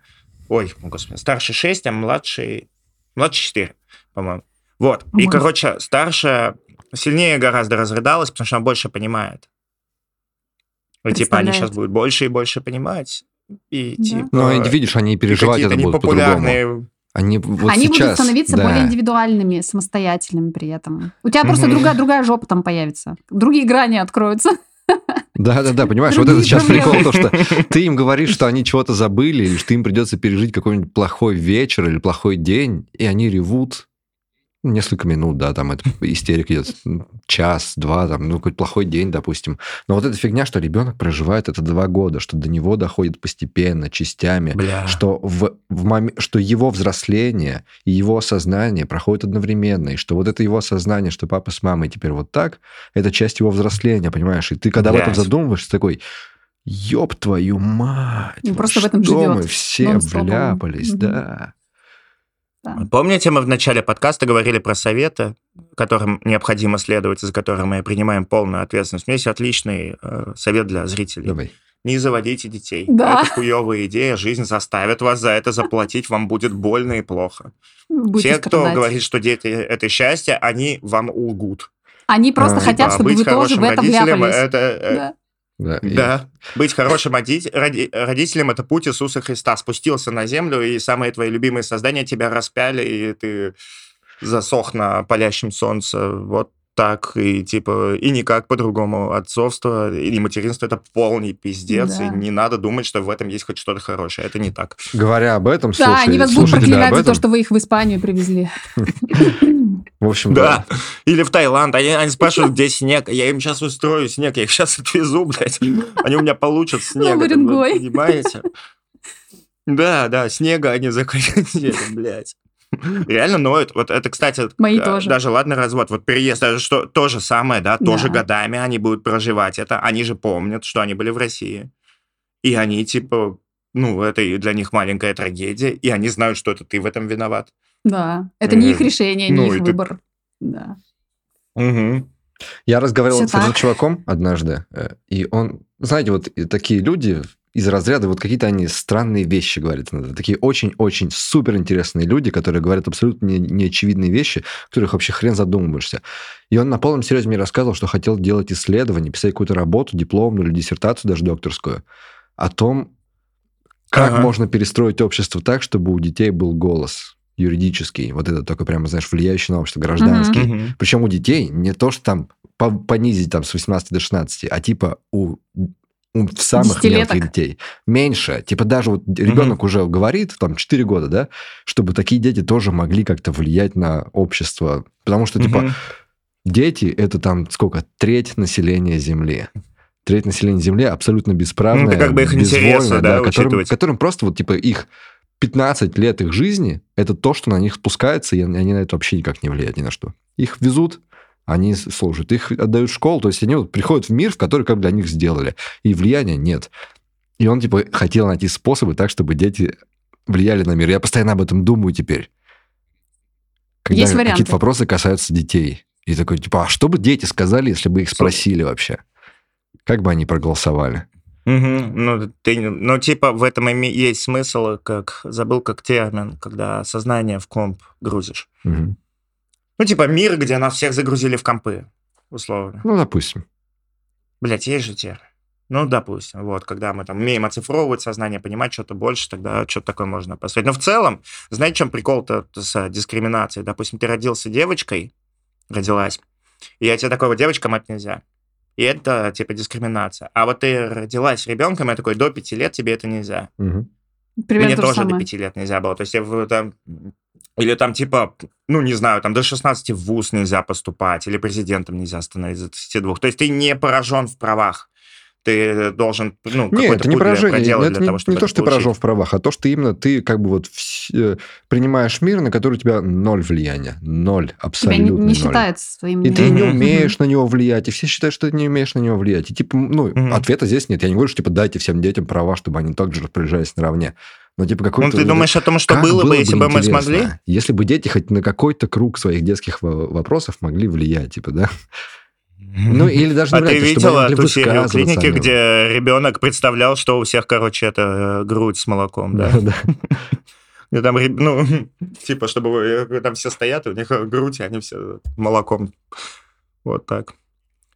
ой, господи, старший 6, а младший... Младший 4, по-моему. Вот. И, короче, старшая сильнее гораздо разрыдалась, потому что она больше понимает. И, типа, они сейчас будут больше и больше понимать. И, да. типа, ну, видишь, они переживать это будут по-другому. Они, вот Они сейчас, будут становиться да. более индивидуальными, самостоятельными при этом. У тебя просто другая, другая жопа там появится. Другие грани откроются. Да, да, да, понимаешь, вот это сейчас прикол, то, что ты им говоришь, что они чего-то забыли, или что им придется пережить какой-нибудь плохой вечер или плохой день, и они ревут, несколько минут, да, там это истерик идет час, два, там, ну, какой-то плохой день, допустим. Но вот эта фигня, что ребенок проживает это два года, что до него доходит постепенно, частями, Бля. что, в, в мом... что его взросление и его осознание проходят одновременно, и что вот это его осознание, что папа с мамой теперь вот так, это часть его взросления, понимаешь? И ты, когда Блядь. об этом задумываешься, такой, ёб твою мать, ну, просто в этом живет. мы все вляпались, да. Да. Помните, мы в начале подкаста говорили про советы, которым необходимо следовать, за которые мы принимаем полную ответственность. У меня есть отличный э, совет для зрителей. Давай. Не заводите детей. Да. Это хуевая идея. Жизнь заставит вас за это заплатить. Вам будет больно и плохо. Будете Те, кто страдать. говорит, что дети – это счастье, они вам лгут. Они просто а, хотят, типа, чтобы вы тоже в это вляпались. Это, э, да. Да, и... Быть хорошим родителем – это путь Иисуса Христа. Спустился на землю, и самые твои любимые создания тебя распяли, и ты засох на палящем солнце. Вот так, и типа, и никак по-другому. Отцовство или материнство – это полный пиздец, да. и не надо думать, что в этом есть хоть что-то хорошее. Это не так. Говоря об этом, слушай, Да, они вас будут проклинать за то, что вы их в Испанию привезли. В общем, да. да. Или в Таиланд. Они, они спрашивают, где снег. Я им сейчас устрою снег, я их сейчас отвезу, блядь. Они у меня получат снег. Вы понимаете? Да, да, снега они захотели, блядь. Реально ноют. Вот это, кстати, Мои э, тоже. даже ладно развод, вот переезд, даже что то же самое, да, да, тоже годами они будут проживать это. Они же помнят, что они были в России. И они, типа, ну, это для них маленькая трагедия, и они знают, что это ты в этом виноват. Да, это не их решение, не ну, их выбор. Да. Угу. Я разговаривал Все с одним чуваком однажды, э, и он, знаете, вот такие люди из разряда, вот какие-то они странные вещи говорят. Такие очень-очень супер интересные люди, которые говорят абсолютно неочевидные вещи, которых вообще хрен задумываешься. И он на полном серьезе мне рассказывал, что хотел делать исследование, писать какую-то работу, дипломную или диссертацию даже докторскую, о том, как ага. можно перестроить общество так, чтобы у детей был голос юридический, вот это только прямо, знаешь, влияющий на общество, гражданский. Uh-huh. Причем у детей не то, что там понизить там с 18 до 16, а типа у у самых мелких детей. Меньше. Типа даже вот ребенок mm уже говорит, там, 4 года, да, чтобы такие дети тоже могли как-то влиять на общество. Потому что, типа, mm дети – это там сколько? Треть населения Земли. Треть населения Земли абсолютно бесправная, ну, это как бы их интересы, да, да которым, которым просто вот, типа, их 15 лет их жизни – это то, что на них спускается, и они на это вообще никак не влияют ни на что. Их везут, они служат, их отдают в школу, то есть они вот приходят в мир, в который как для них сделали, и влияния нет. И он, типа, хотел найти способы так, чтобы дети влияли на мир. Я постоянно об этом думаю теперь. Когда какие-то вопросы касаются детей. И такой, типа, а что бы дети сказали, если бы их спросили вообще? Как бы они проголосовали? Угу. Ну, ты, ну, типа, в этом есть смысл, как забыл как термин, когда сознание в комп грузишь. Угу. Ну, типа, мир, где нас всех загрузили в компы, условно. Ну, допустим. Блять, есть же термин. Ну, допустим, вот, когда мы там умеем оцифровывать сознание, понимать что-то больше, тогда что-то такое можно построить. Но в целом, знаете, чем прикол-то с дискриминацией? Допустим, ты родился девочкой, родилась, и я тебе такой, вот девочка мать нельзя. И это, типа, дискриминация. А вот ты родилась ребенком, я такой, до пяти лет тебе это нельзя. Угу. Примерно Мне тоже самое. до пяти лет нельзя было. То есть я там... Или там типа, ну, не знаю, там до 16 в ВУЗ нельзя поступать, или президентом нельзя становиться до 32. То есть ты не поражен в правах. Ты должен, ну, Нет, какой-то это не поражение. Это для не, того, чтобы не то, что ты поражен в правах, а то, что именно ты как бы вот вс- э, принимаешь мир, на который у тебя ноль влияния. Ноль, Тебя абсолютно не, не ноль. считается своим И ты не умеешь на него влиять, и все считают, что ты не умеешь на него влиять. И типа, ну, ответа здесь нет. Я не говорю, что типа дайте всем детям права, чтобы они также распоряжались наравне. Но типа какой-то... Ну, ты вот думаешь о том, что как было бы, если бы мы смогли? Если бы дети хоть на какой-то круг своих детских во- вопросов могли влиять, типа, да? Ну, или даже А ты а видела ту серию клиники, где ребенок представлял, что у всех, короче, это э, грудь с молоком, да? Да, да. Там, ну, типа, чтобы вы- там все стоят, и у них грудь, и они все молоком. Вот так.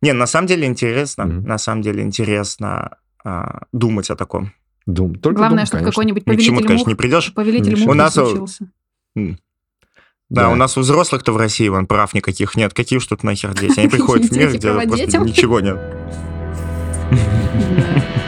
Не, на самом деле интересно, Мгм. на самом деле интересно а, думать о таком. Дум. Только Главное, дум, чтобы конечно. какой-нибудь Ни к чему, повелитель конечно, не мух, придешь. повелитель У мух не нас, э, случился. Да, Да. у нас у взрослых-то в России вон прав никаких нет. Какие уж тут нахер дети? Они приходят в мир, где просто ничего нет.